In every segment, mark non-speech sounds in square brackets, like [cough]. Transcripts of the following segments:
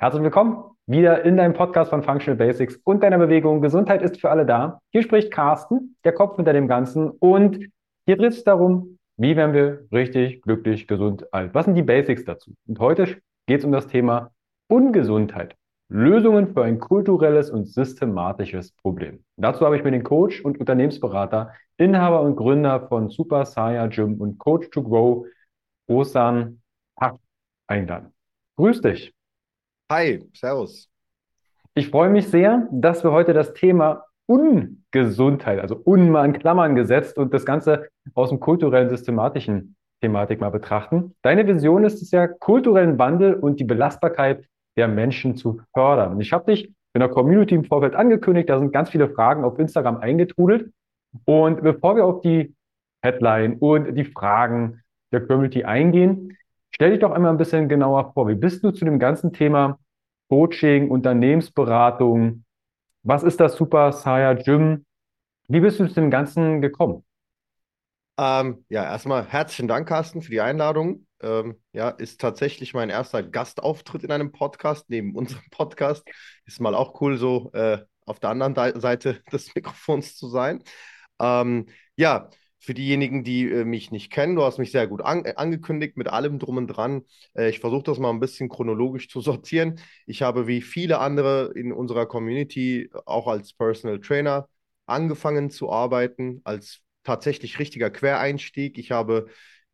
Herzlich willkommen wieder in deinem Podcast von Functional Basics und deiner Bewegung. Gesundheit ist für alle da. Hier spricht Carsten, der Kopf hinter dem Ganzen. Und hier dreht es darum, wie werden wir richtig, glücklich, gesund alt? Was sind die Basics dazu? Und heute geht es um das Thema Ungesundheit. Lösungen für ein kulturelles und systematisches Problem. Dazu habe ich mir den Coach und Unternehmensberater, Inhaber und Gründer von Super Saya Gym und Coach to Grow, Osan Hack, eingeladen. Grüß dich. Hi, Servus. Ich freue mich sehr, dass wir heute das Thema Ungesundheit, also un mal in Klammern gesetzt und das Ganze aus dem kulturellen, systematischen Thematik mal betrachten. Deine Vision ist es ja, kulturellen Wandel und die Belastbarkeit der Menschen zu fördern. Ich habe dich in der Community im Vorfeld angekündigt, da sind ganz viele Fragen auf Instagram eingetrudelt. Und bevor wir auf die Headline und die Fragen der Community eingehen, Stell dich doch einmal ein bisschen genauer vor. Wie bist du zu dem ganzen Thema Coaching, Unternehmensberatung? Was ist das Super Saya Gym? Wie bist du zu dem Ganzen gekommen? Ähm, ja, erstmal herzlichen Dank, Carsten, für die Einladung. Ähm, ja, ist tatsächlich mein erster Gastauftritt in einem Podcast, neben unserem [laughs] Podcast. Ist mal auch cool, so äh, auf der anderen Seite [laughs] des Mikrofons zu sein. Ähm, ja, für diejenigen, die äh, mich nicht kennen, du hast mich sehr gut an, äh, angekündigt mit allem drum und dran. Äh, ich versuche das mal ein bisschen chronologisch zu sortieren. Ich habe wie viele andere in unserer Community auch als Personal Trainer angefangen zu arbeiten, als tatsächlich richtiger Quereinstieg. Ich habe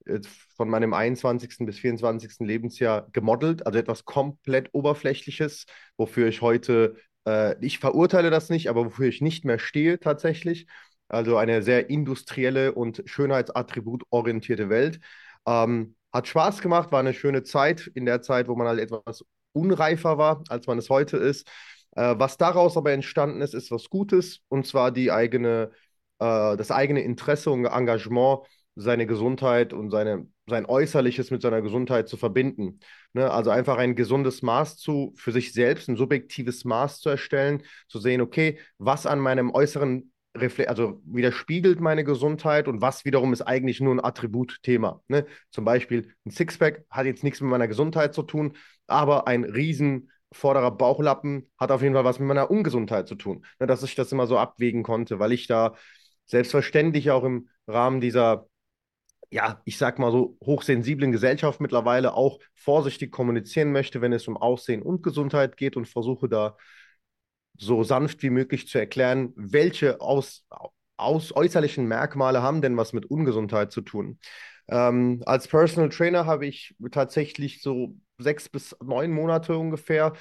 äh, von meinem 21. bis 24. Lebensjahr gemodelt, also etwas komplett Oberflächliches, wofür ich heute, äh, ich verurteile das nicht, aber wofür ich nicht mehr stehe tatsächlich. Also eine sehr industrielle und schönheitsattributorientierte Welt. Ähm, hat Spaß gemacht, war eine schöne Zeit in der Zeit, wo man halt etwas unreifer war, als man es heute ist. Äh, was daraus aber entstanden ist, ist was Gutes und zwar die eigene, äh, das eigene Interesse und Engagement, seine Gesundheit und seine, sein Äußerliches mit seiner Gesundheit zu verbinden. Ne? Also einfach ein gesundes Maß zu, für sich selbst, ein subjektives Maß zu erstellen, zu sehen, okay, was an meinem äußeren also widerspiegelt meine Gesundheit und was wiederum ist eigentlich nur ein Attributthema. Ne? Zum Beispiel ein Sixpack hat jetzt nichts mit meiner Gesundheit zu tun, aber ein riesen vorderer Bauchlappen hat auf jeden Fall was mit meiner Ungesundheit zu tun. Ne? Dass ich das immer so abwägen konnte, weil ich da selbstverständlich auch im Rahmen dieser ja, ich sag mal so, hochsensiblen Gesellschaft mittlerweile auch vorsichtig kommunizieren möchte, wenn es um Aussehen und Gesundheit geht und versuche da so sanft wie möglich zu erklären, welche aus, aus äußerlichen Merkmale haben denn was mit Ungesundheit zu tun. Ähm, als Personal Trainer habe ich tatsächlich so sechs bis neun Monate ungefähr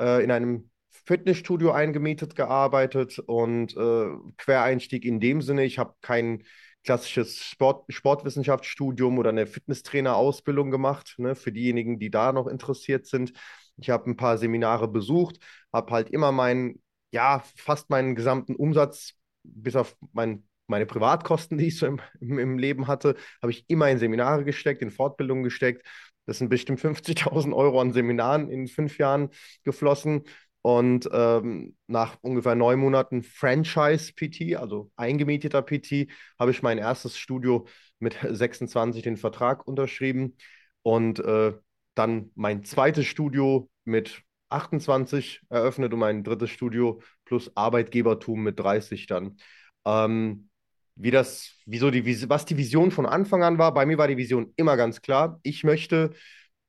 äh, in einem Fitnessstudio eingemietet gearbeitet und äh, Quereinstieg in dem Sinne, ich habe kein klassisches Sport, Sportwissenschaftsstudium oder eine Fitnesstrainer-Ausbildung gemacht, ne, für diejenigen, die da noch interessiert sind. Ich habe ein paar Seminare besucht, habe halt immer meinen, ja, fast meinen gesamten Umsatz, bis auf mein, meine Privatkosten, die ich so im, im, Leben hatte, habe ich immer in Seminare gesteckt, in Fortbildungen gesteckt. Das sind bestimmt 50.000 Euro an Seminaren in fünf Jahren geflossen. Und ähm, nach ungefähr neun Monaten Franchise-PT, also eingemieteter PT, habe ich mein erstes Studio mit 26 den Vertrag unterschrieben. Und äh, dann mein zweites Studio mit 28 eröffnet und mein drittes Studio plus Arbeitgebertum mit 30 dann. Ähm, wie das, wieso die, was die Vision von Anfang an war, bei mir war die Vision immer ganz klar. Ich möchte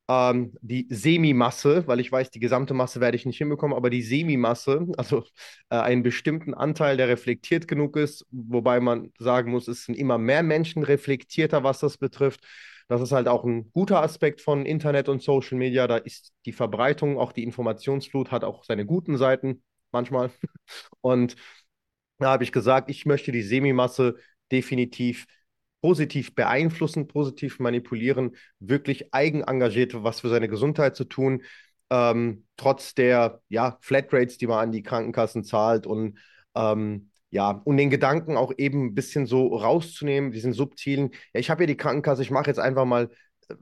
ähm, die Semimasse, weil ich weiß, die gesamte Masse werde ich nicht hinbekommen, aber die Semimasse, [laughs] also äh, einen bestimmten Anteil, der reflektiert genug ist, wobei man sagen muss, es sind immer mehr Menschen reflektierter, was das betrifft. Das ist halt auch ein guter Aspekt von Internet und Social Media. Da ist die Verbreitung, auch die Informationsflut hat auch seine guten Seiten manchmal. [laughs] Und da habe ich gesagt, ich möchte die Semimasse definitiv positiv beeinflussen, positiv manipulieren, wirklich eigenengagiert was für seine Gesundheit zu tun, ähm, trotz der ja, Flatrates, die man an die Krankenkassen zahlt und ähm, ja, und den Gedanken auch eben ein bisschen so rauszunehmen, diesen subtilen, ja, ich habe ja die Krankenkasse, ich mache jetzt einfach mal äh,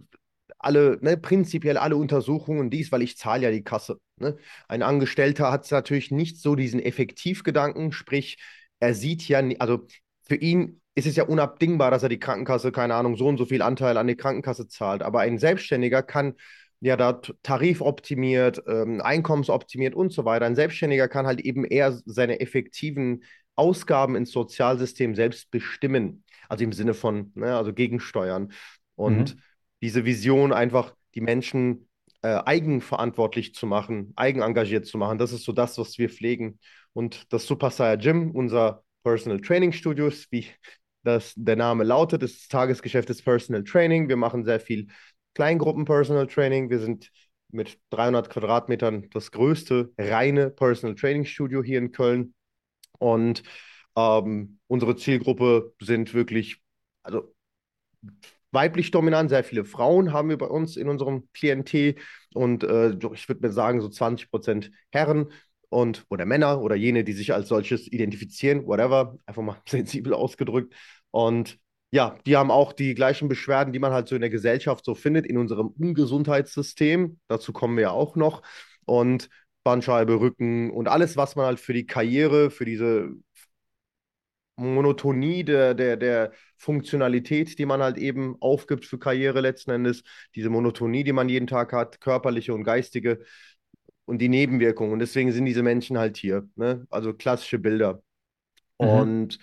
alle, ne, prinzipiell alle Untersuchungen dies, weil ich zahle ja die Kasse. Ne? Ein Angestellter hat natürlich nicht so diesen Effektivgedanken, sprich, er sieht ja, also für ihn ist es ja unabdingbar, dass er die Krankenkasse, keine Ahnung, so und so viel Anteil an die Krankenkasse zahlt. Aber ein Selbstständiger kann ja da tarifoptimiert, ähm, einkommensoptimiert und so weiter. Ein Selbstständiger kann halt eben eher seine effektiven Ausgaben ins Sozialsystem selbst bestimmen. Also im Sinne von, ne, also gegensteuern. Und Mhm. diese Vision einfach die Menschen äh, eigenverantwortlich zu machen, eigenengagiert zu machen, das ist so das, was wir pflegen. Und das Super Saiyan Gym, unser Personal Training Studios, wie das der Name lautet, ist das Tagesgeschäft des Personal Training. Wir machen sehr viel Kleingruppen Personal Training. Wir sind mit 300 Quadratmetern das größte reine Personal Training Studio hier in Köln. Und ähm, unsere Zielgruppe sind wirklich, also weiblich dominant, sehr viele Frauen haben wir bei uns in unserem Klientel und äh, ich würde mir sagen, so 20 Prozent Herren und oder Männer oder jene, die sich als solches identifizieren, whatever, einfach mal [laughs] sensibel ausgedrückt. Und ja, die haben auch die gleichen Beschwerden, die man halt so in der Gesellschaft so findet, in unserem Ungesundheitssystem. Dazu kommen wir ja auch noch. Und Bandscheibe, Rücken und alles, was man halt für die Karriere, für diese Monotonie der, der, der Funktionalität, die man halt eben aufgibt für Karriere letzten Endes, diese Monotonie, die man jeden Tag hat, körperliche und geistige und die Nebenwirkungen. Und deswegen sind diese Menschen halt hier, ne? also klassische Bilder. Mhm. Und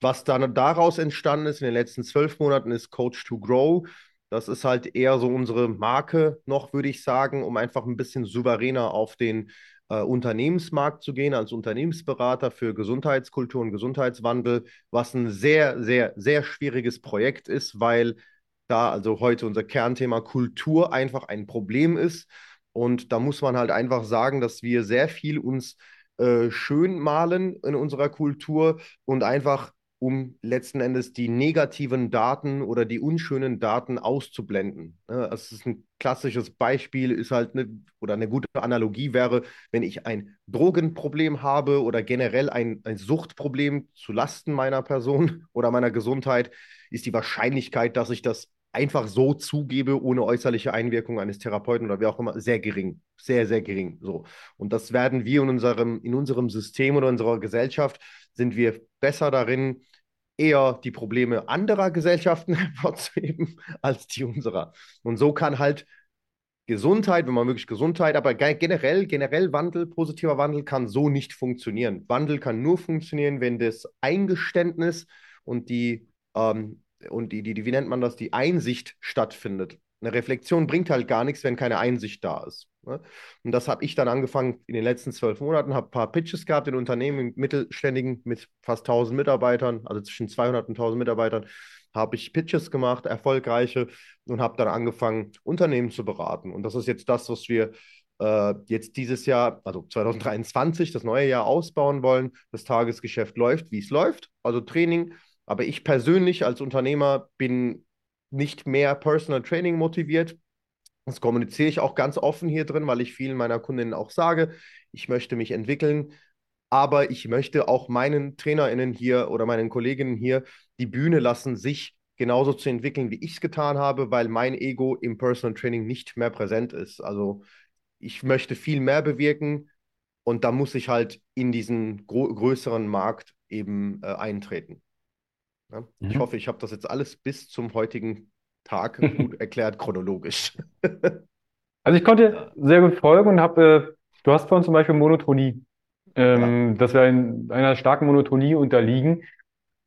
was dann daraus entstanden ist in den letzten zwölf Monaten, ist Coach to Grow. Das ist halt eher so unsere Marke noch, würde ich sagen, um einfach ein bisschen souveräner auf den äh, Unternehmensmarkt zu gehen, als Unternehmensberater für Gesundheitskultur und Gesundheitswandel, was ein sehr, sehr, sehr schwieriges Projekt ist, weil da also heute unser Kernthema Kultur einfach ein Problem ist. Und da muss man halt einfach sagen, dass wir sehr viel uns äh, schön malen in unserer Kultur und einfach um letzten Endes die negativen Daten oder die unschönen Daten auszublenden. Das ist ein klassisches Beispiel, ist halt eine, oder eine gute Analogie wäre, wenn ich ein Drogenproblem habe oder generell ein, ein Suchtproblem zu Lasten meiner Person [laughs] oder meiner Gesundheit, ist die Wahrscheinlichkeit, dass ich das einfach so zugebe, ohne äußerliche Einwirkung eines Therapeuten oder wie auch immer, sehr gering. Sehr, sehr gering. So. Und das werden wir in unserem, in unserem System oder unserer Gesellschaft, sind wir besser darin, eher die Probleme anderer Gesellschaften [laughs] hervorzuheben als die unserer. Und so kann halt Gesundheit, wenn man wirklich Gesundheit, aber generell, generell Wandel, positiver Wandel kann so nicht funktionieren. Wandel kann nur funktionieren, wenn das Eingeständnis und die, ähm, und die, die, die, wie nennt man das, die Einsicht stattfindet. Eine Reflexion bringt halt gar nichts, wenn keine Einsicht da ist. Ne? Und das habe ich dann angefangen in den letzten zwölf Monaten, habe ein paar Pitches gehabt in Unternehmen, mittelständigen mit fast 1000 Mitarbeitern, also zwischen 200 und 1000 Mitarbeitern, habe ich Pitches gemacht, erfolgreiche, und habe dann angefangen, Unternehmen zu beraten. Und das ist jetzt das, was wir äh, jetzt dieses Jahr, also 2023, das neue Jahr ausbauen wollen. Das Tagesgeschäft läuft, wie es läuft, also Training. Aber ich persönlich als Unternehmer bin nicht mehr Personal Training motiviert. Das kommuniziere ich auch ganz offen hier drin, weil ich vielen meiner Kundinnen auch sage, ich möchte mich entwickeln, aber ich möchte auch meinen TrainerInnen hier oder meinen Kolleginnen hier die Bühne lassen, sich genauso zu entwickeln, wie ich es getan habe, weil mein Ego im Personal Training nicht mehr präsent ist. Also ich möchte viel mehr bewirken und da muss ich halt in diesen größeren Markt eben äh, eintreten. Ja? Ich Mhm. hoffe, ich habe das jetzt alles bis zum heutigen Tag [laughs] gut erklärt, chronologisch. [laughs] Also ich konnte Ja, sehr gut folgen und habe, äh, du hast vorhin zum Beispiel Monotonie, ja. ähm, dass wir in einer starken Monotonie unterliegen,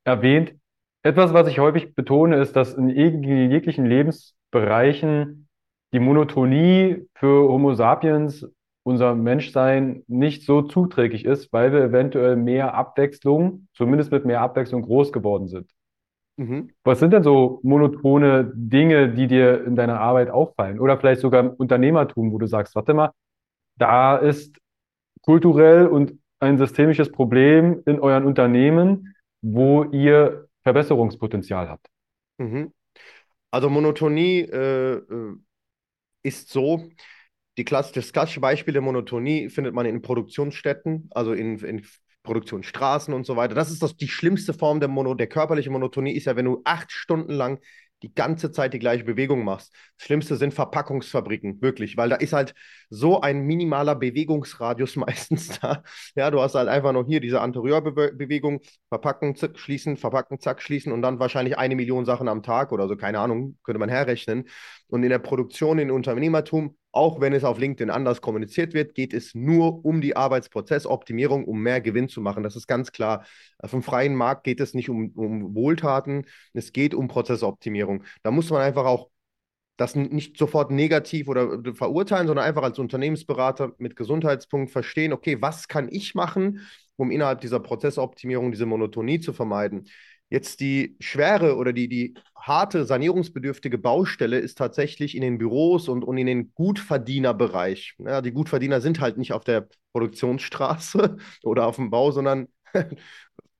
erwähnt. Etwas, was ich häufig betone, ist, dass in jeg- jeglichen Lebensbereichen die Monotonie für Homo sapiens, unser Menschsein, nicht so zuträglich ist, weil wir eventuell mehr Abwechslung, zumindest mit mehr Abwechslung groß geworden sind. Mhm. Was sind denn so monotone Dinge, die dir in deiner Arbeit auffallen? Oder vielleicht sogar im Unternehmertum, wo du sagst, warte mal, da ist kulturell und ein systemisches Problem in euren Unternehmen, wo ihr Verbesserungspotenzial habt. Mhm. Also Monotonie äh, äh, ist so, die Klasse, das klassische Beispiel der Monotonie findet man in Produktionsstätten, also in, in Produktionsstraßen und so weiter. Das ist das, die schlimmste Form der Mono, der körperlichen Monotonie ist ja, wenn du acht Stunden lang die ganze Zeit die gleiche Bewegung machst. Das Schlimmste sind Verpackungsfabriken, wirklich, weil da ist halt so ein minimaler Bewegungsradius [laughs] meistens da. Ja, du hast halt einfach noch hier diese Anteriorbbewegung, verpacken, zack, schließen, verpacken, zack, schließen und dann wahrscheinlich eine Million Sachen am Tag oder so, keine Ahnung, könnte man herrechnen. Und in der Produktion, in Unternehmertum, auch wenn es auf LinkedIn anders kommuniziert wird, geht es nur um die Arbeitsprozessoptimierung, um mehr Gewinn zu machen. Das ist ganz klar. Vom freien Markt geht es nicht um, um Wohltaten, es geht um Prozessoptimierung. Da muss man einfach auch das nicht sofort negativ oder verurteilen, sondern einfach als Unternehmensberater mit Gesundheitspunkt verstehen, okay, was kann ich machen, um innerhalb dieser Prozessoptimierung diese Monotonie zu vermeiden. Jetzt die schwere oder die, die harte sanierungsbedürftige Baustelle ist tatsächlich in den Büros und, und in den Gutverdienerbereich. Ja, die Gutverdiener sind halt nicht auf der Produktionsstraße [laughs] oder auf dem Bau, sondern [laughs]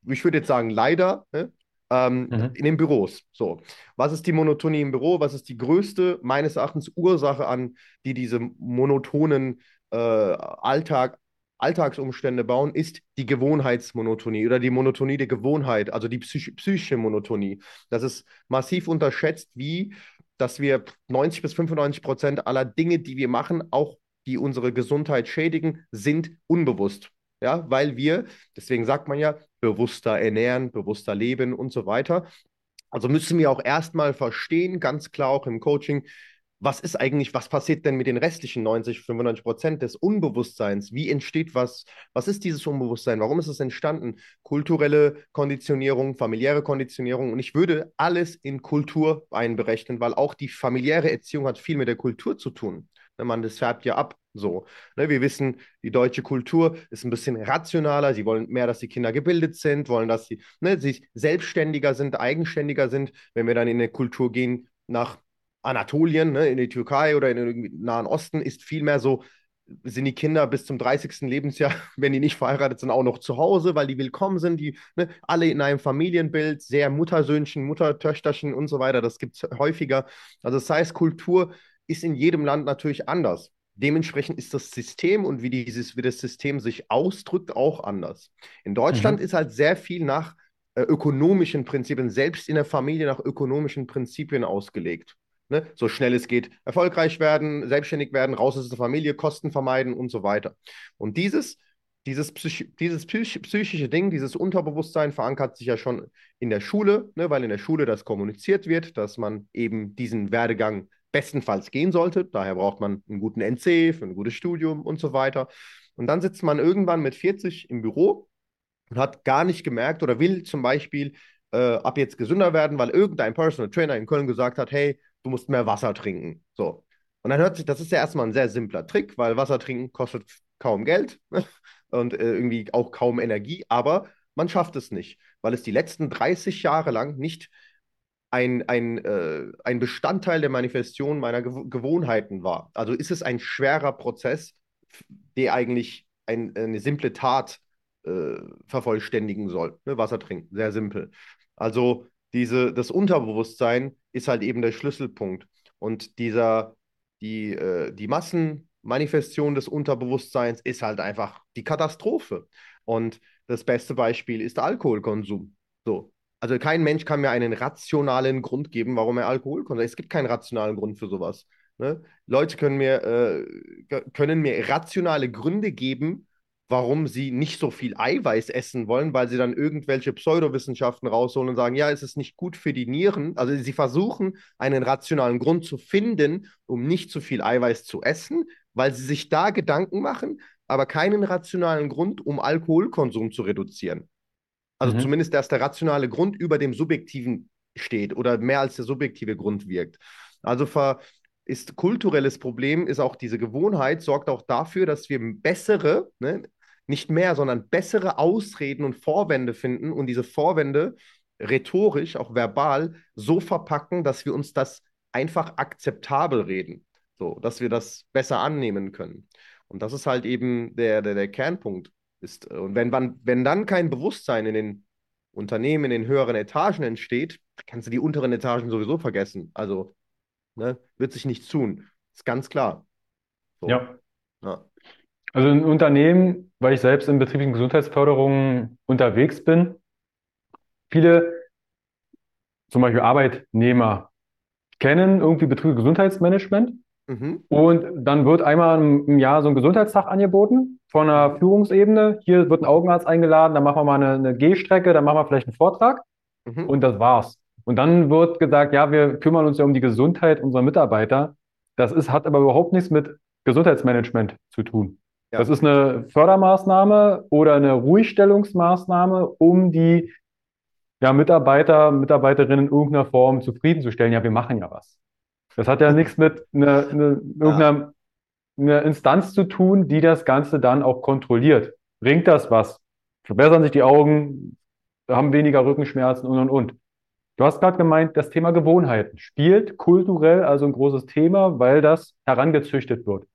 ich würde jetzt sagen, leider ne, ähm, mhm. in den Büros. So, was ist die Monotonie im Büro? Was ist die größte, meines Erachtens, Ursache an, die diese monotonen äh, Alltag Alltagsumstände bauen, ist die Gewohnheitsmonotonie oder die Monotonie der Gewohnheit, also die psych psychische Monotonie. Das ist massiv unterschätzt, wie dass wir 90 bis 95 Prozent aller Dinge, die wir machen, auch die unsere Gesundheit schädigen, sind unbewusst. Ja, weil wir, deswegen sagt man ja, bewusster ernähren, bewusster leben und so weiter. Also müssen wir auch erstmal verstehen, ganz klar auch im Coaching, was ist eigentlich, was passiert denn mit den restlichen 90, 95 Prozent des Unbewusstseins? Wie entsteht was? Was ist dieses Unbewusstsein? Warum ist es entstanden? Kulturelle Konditionierung, familiäre Konditionierung. Und ich würde alles in Kultur einberechnen, weil auch die familiäre Erziehung hat viel mit der Kultur zu tun. Ne, man, das färbt ja ab. So. Ne, wir wissen, die deutsche Kultur ist ein bisschen rationaler. Sie wollen mehr, dass die Kinder gebildet sind, wollen, dass sie, ne, sie selbstständiger sind, eigenständiger sind. Wenn wir dann in eine Kultur gehen, nach Anatolien, ne, in die Türkei oder in den Nahen Osten, ist vielmehr so, sind die Kinder bis zum 30. Lebensjahr, [laughs] wenn die nicht verheiratet sind, auch noch zu Hause, weil die willkommen sind, die ne, alle in einem Familienbild, sehr Muttersöhnchen, Muttertöchterchen und so weiter, das gibt es häufiger. Also das heißt, Kultur ist in jedem Land natürlich anders. Dementsprechend ist das System und wie, dieses, wie das System sich ausdrückt auch anders. In Deutschland mhm. ist halt sehr viel nach äh, ökonomischen Prinzipien, selbst in der Familie nach ökonomischen Prinzipien ausgelegt. Ne? So schnell es geht, erfolgreich werden, selbstständig werden, raus aus der Familie, Kosten vermeiden und so weiter. Und dieses, dieses, Psych dieses Psych psychische Ding, dieses Unterbewusstsein verankert sich ja schon in der Schule, ne? weil in der Schule das kommuniziert wird, dass man eben diesen Werdegang bestenfalls gehen sollte. Daher braucht man einen guten NC für ein gutes Studium und so weiter. Und dann sitzt man irgendwann mit 40 im Büro und hat gar nicht gemerkt oder will zum Beispiel äh, ab jetzt gesünder werden, weil irgendein Personal Trainer in Köln gesagt hat, hey, du musst mehr Wasser trinken. So. Und dann hört sich, das ist ja erstmal ein sehr simpler Trick, weil Wasser trinken kostet kaum Geld [laughs] und äh, irgendwie auch kaum Energie, aber man schafft es nicht, weil es die letzten 30 Jahre lang nicht ein, ein, äh, ein Bestandteil der Manifestation meiner Gew Gewohnheiten war. Also ist es ein schwerer Prozess, der eigentlich ein, eine simple Tat äh, vervollständigen soll. Ne? Wasser trinken, sehr simpel. Also diese, das Unterbewusstsein ist halt eben der Schlüsselpunkt. Und dieser, die, äh, die Massenmanifestation des Unterbewusstseins ist halt einfach die Katastrophe. Und das beste Beispiel ist der Alkoholkonsum. So. Also kein Mensch kann mir einen rationalen Grund geben, warum er Alkohol konsumiert. Es gibt keinen rationalen Grund für sowas. Ne? Leute können mir, äh, können mir rationale Gründe geben, warum sie nicht so viel Eiweiß essen wollen, weil sie dann irgendwelche Pseudowissenschaften rausholen und sagen, ja, es ist nicht gut für die Nieren. Also sie versuchen einen rationalen Grund zu finden, um nicht zu viel Eiweiß zu essen, weil sie sich da Gedanken machen, aber keinen rationalen Grund, um Alkoholkonsum zu reduzieren. Also mhm. zumindest, dass der rationale Grund über dem subjektiven steht oder mehr als der subjektive Grund wirkt. Also ver ist kulturelles Problem, ist auch diese Gewohnheit, sorgt auch dafür, dass wir bessere, ne, nicht mehr, sondern bessere Ausreden und Vorwände finden und diese Vorwände rhetorisch, auch verbal, so verpacken, dass wir uns das einfach akzeptabel reden. So, dass wir das besser annehmen können. Und das ist halt eben der, der, der Kernpunkt. Ist, und wenn, man, wenn dann kein Bewusstsein in den Unternehmen, in den höheren Etagen entsteht, kannst du die unteren Etagen sowieso vergessen. Also ne, wird sich nichts tun. Ist ganz klar. So. Ja. ja. Also ein Unternehmen, weil ich selbst in betrieblichen Gesundheitsförderung unterwegs bin, viele zum Beispiel Arbeitnehmer kennen irgendwie betriebliches Gesundheitsmanagement. Mhm. Und dann wird einmal im Jahr so ein Gesundheitstag angeboten von einer. Führungsebene. Hier wird ein Augenarzt eingeladen, dann machen wir mal eine, eine Gehstrecke, dann machen wir vielleicht einen Vortrag mhm. und das war's. Und dann wird gesagt, ja, wir kümmern uns ja um die Gesundheit unserer Mitarbeiter. Das ist, hat aber überhaupt nichts mit Gesundheitsmanagement zu tun. Ja. Das ist eine Fördermaßnahme oder eine Ruhigstellungsmaßnahme, um die ja, Mitarbeiter, Mitarbeiterinnen in irgendeiner Form zufriedenzustellen. Ja, wir machen ja was. Das hat ja nichts mit eine, eine, irgendeiner eine Instanz zu tun, die das Ganze dann auch kontrolliert. Bringt das was? Verbessern sich die Augen, haben weniger Rückenschmerzen und und und. Du hast gerade gemeint, das Thema Gewohnheiten spielt kulturell also ein großes Thema, weil das herangezüchtet wird.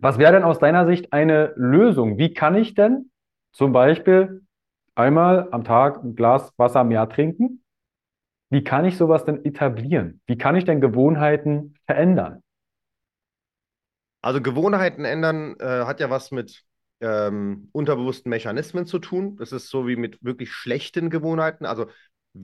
Was wäre denn aus deiner Sicht eine Lösung? Wie kann ich denn zum Beispiel einmal am Tag ein Glas Wasser mehr trinken? Wie kann ich sowas denn etablieren? Wie kann ich denn Gewohnheiten verändern? Also Gewohnheiten ändern äh, hat ja was mit ähm, unterbewussten Mechanismen zu tun. Das ist so wie mit wirklich schlechten Gewohnheiten. Also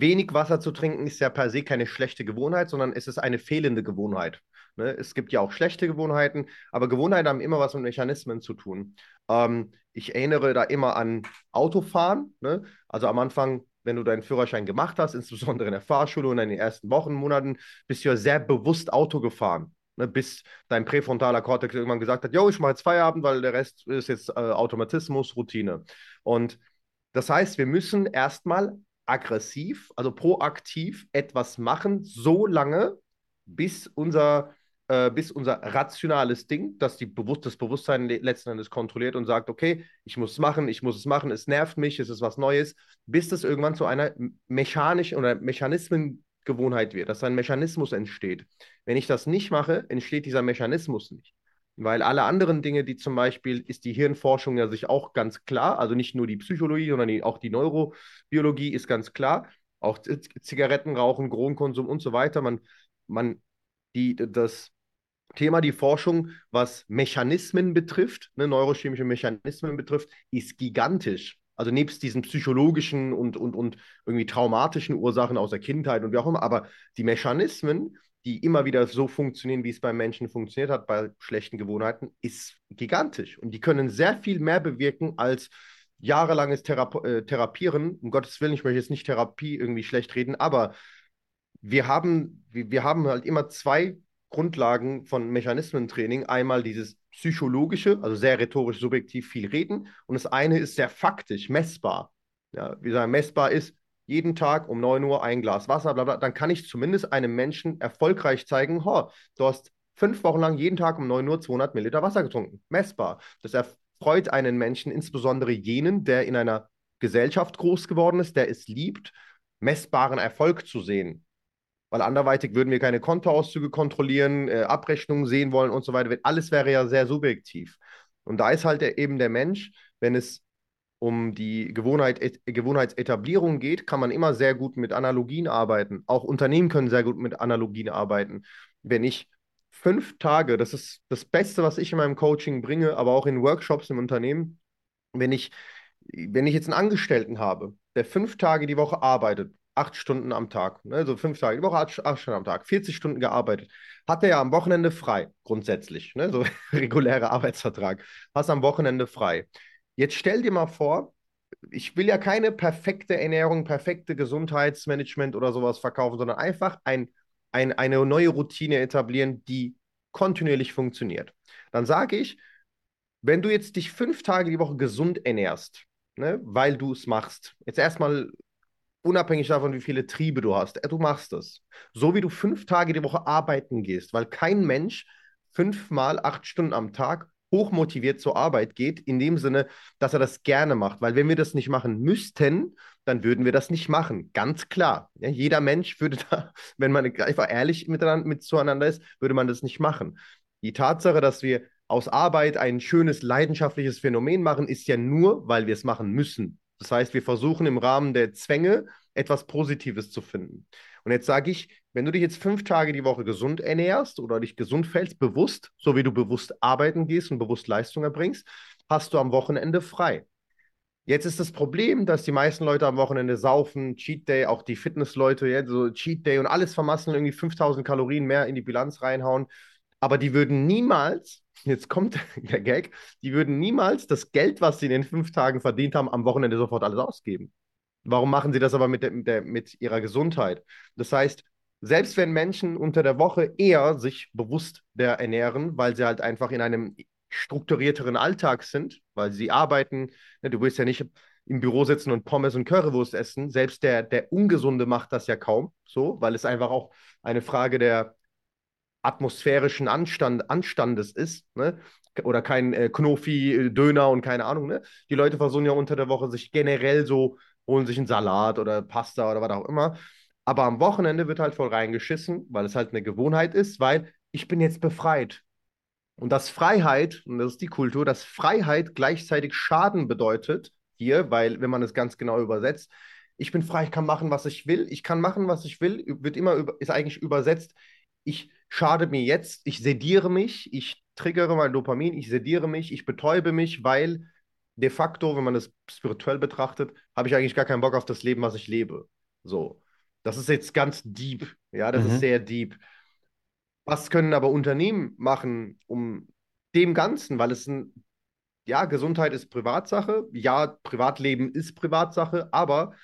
wenig Wasser zu trinken ist ja per se keine schlechte Gewohnheit, sondern es ist eine fehlende Gewohnheit. Ne? Es gibt ja auch schlechte Gewohnheiten, aber Gewohnheiten haben immer was mit Mechanismen zu tun. Ähm, ich erinnere da immer an Autofahren. Ne? Also am Anfang, wenn du deinen Führerschein gemacht hast, insbesondere in der Fahrschule und in den ersten Wochen, Monaten, bist du ja sehr bewusst Auto gefahren. Ne? Bis dein präfrontaler Kortex irgendwann gesagt hat, jo, ich mache jetzt Feierabend, weil der Rest ist jetzt äh, Automatismus, Routine. Und das heißt, wir müssen erstmal aggressiv, also proaktiv etwas machen, so lange, bis unser äh, bis unser rationales Ding, das die Bewusst das Bewusstsein letzten Endes kontrolliert und sagt, okay, ich muss es machen, ich muss es machen, es nervt mich, es ist was Neues, bis das irgendwann zu einer mechanischen oder Mechanismengewohnheit wird, dass ein Mechanismus entsteht. Wenn ich das nicht mache, entsteht dieser Mechanismus nicht. Weil alle anderen Dinge, die zum Beispiel, ist die Hirnforschung ja sich auch ganz klar, also nicht nur die Psychologie, sondern die, auch die Neurobiologie ist ganz klar, auch Zigarettenrauchen, Drogenkonsum und so weiter. Man, man, die, das, Thema die Forschung, was Mechanismen betrifft, ne, neurochemische Mechanismen betrifft, ist gigantisch. Also nebst diesen psychologischen und, und, und irgendwie traumatischen Ursachen aus der Kindheit und wie auch immer, aber die Mechanismen, die immer wieder so funktionieren, wie es beim Menschen funktioniert hat, bei schlechten Gewohnheiten, ist gigantisch. Und die können sehr viel mehr bewirken als jahrelanges Thera äh, Therapieren. Um Gottes Willen, ich möchte jetzt nicht Therapie irgendwie schlecht reden, aber wir haben, wir, wir haben halt immer zwei Grundlagen von Mechanismentraining. Einmal dieses psychologische, also sehr rhetorisch subjektiv viel reden. Und das eine ist sehr faktisch, messbar. Ja, wie sagen, messbar ist, jeden Tag um 9 Uhr ein Glas Wasser, bla bla, dann kann ich zumindest einem Menschen erfolgreich zeigen, ho, du hast fünf Wochen lang jeden Tag um 9 Uhr 200 Milliliter Wasser getrunken. Messbar. Das erfreut einen Menschen, insbesondere jenen, der in einer Gesellschaft groß geworden ist, der es liebt, messbaren Erfolg zu sehen weil anderweitig würden wir keine Kontoauszüge kontrollieren, äh, Abrechnungen sehen wollen und so weiter. Alles wäre ja sehr subjektiv. Und da ist halt eben der Mensch, wenn es um die Gewohnheit, et, Gewohnheitsetablierung geht, kann man immer sehr gut mit Analogien arbeiten. Auch Unternehmen können sehr gut mit Analogien arbeiten. Wenn ich fünf Tage, das ist das Beste, was ich in meinem Coaching bringe, aber auch in Workshops im Unternehmen, wenn ich, wenn ich jetzt einen Angestellten habe, der fünf Tage die Woche arbeitet, acht Stunden am Tag, ne? so fünf Tage die Woche, acht, acht, Stunden am Tag, 40 Stunden gearbeitet. Hat er ja am Wochenende frei, grundsätzlich, ne? so [laughs] regulärer Arbeitsvertrag. Hast am Wochenende frei. Jetzt stell dir mal vor, ich will ja keine perfekte Ernährung, perfekte Gesundheitsmanagement oder sowas verkaufen, sondern einfach ein, ein, eine neue Routine etablieren, die kontinuierlich funktioniert. Dann sage ich, wenn du jetzt dich fünf Tage die Woche gesund ernährst, ne, weil du es machst, jetzt erstmal unabhängig davon, wie viele Triebe du hast. Du machst es. So wie du fünf Tage die Woche arbeiten gehst, weil kein Mensch fünfmal acht Stunden am Tag hochmotiviert zur Arbeit geht, in dem Sinne, dass er das gerne macht. Weil wenn wir das nicht machen müssten, dann würden wir das nicht machen. Ganz klar. Ja, jeder Mensch würde [laughs] da, wenn man einfach ehrlich miteinander, mit zueinander ist, würde man das nicht machen. Die Tatsache, dass wir aus Arbeit ein schönes, leidenschaftliches Phänomen machen, ist ja nur, weil wir es machen müssen. Das heißt, wir versuchen im Rahmen der Zwänge etwas Positives zu finden. Und jetzt sage ich, wenn du dich jetzt fünf Tage die Woche gesund ernährst oder dich gesund fällst, bewusst, so wie du bewusst arbeiten gehst und bewusst Leistung erbringst, hast du am Wochenende frei. Jetzt ist das Problem, dass die meisten Leute am Wochenende saufen, Cheat Day, auch die Fitnessleute, ja, so Cheat Day und alles vermasseln, irgendwie 5000 Kalorien mehr in die Bilanz reinhauen. Aber die würden niemals, jetzt kommt [laughs] der Gag, die würden niemals das Geld, was sie in den fünf Tagen verdient haben, am Wochenende sofort alles ausgeben. Warum machen sie das aber mit, der, mit, der, mit ihrer Gesundheit? Das heißt, selbst wenn Menschen unter der Woche eher sich bewusst der ernähren, weil sie halt einfach in einem strukturierteren Alltag sind, weil sie arbeiten. Ne, du willst ja nicht im Büro sitzen und Pommes und Currywurst essen. Selbst der, der Ungesunde macht das ja kaum so, weil es einfach auch eine Frage der atmosphärischen Anstand, Anstandes ist. Ne? Oder kein äh, Knofi-Döner und keine Ahnung. Ne? Die Leute versuchen ja unter der Woche sich generell so, holen sich einen Salat oder Pasta oder was auch immer. Aber am Wochenende wird halt voll reingeschissen, weil es halt eine Gewohnheit ist, weil ich bin jetzt befreit. Und dass Freiheit, und das ist die Kultur, dass Freiheit gleichzeitig Schaden bedeutet hier, weil wenn man es ganz genau übersetzt, ich bin frei, ich kann machen, was ich will, ich kann machen, was ich will, wird immer ist eigentlich übersetzt, ich schade mir jetzt, ich sediere mich, ich triggere mein Dopamin, ich sediere mich, ich betäube mich, weil de facto, wenn man es spirituell betrachtet, habe ich eigentlich gar keinen Bock auf das Leben, was ich lebe. So. Das ist jetzt ganz deep. Ja, das mhm. ist sehr deep. Was können aber Unternehmen machen, um dem Ganzen, weil es ein, ja, Gesundheit ist Privatsache, ja, Privatleben ist Privatsache, aber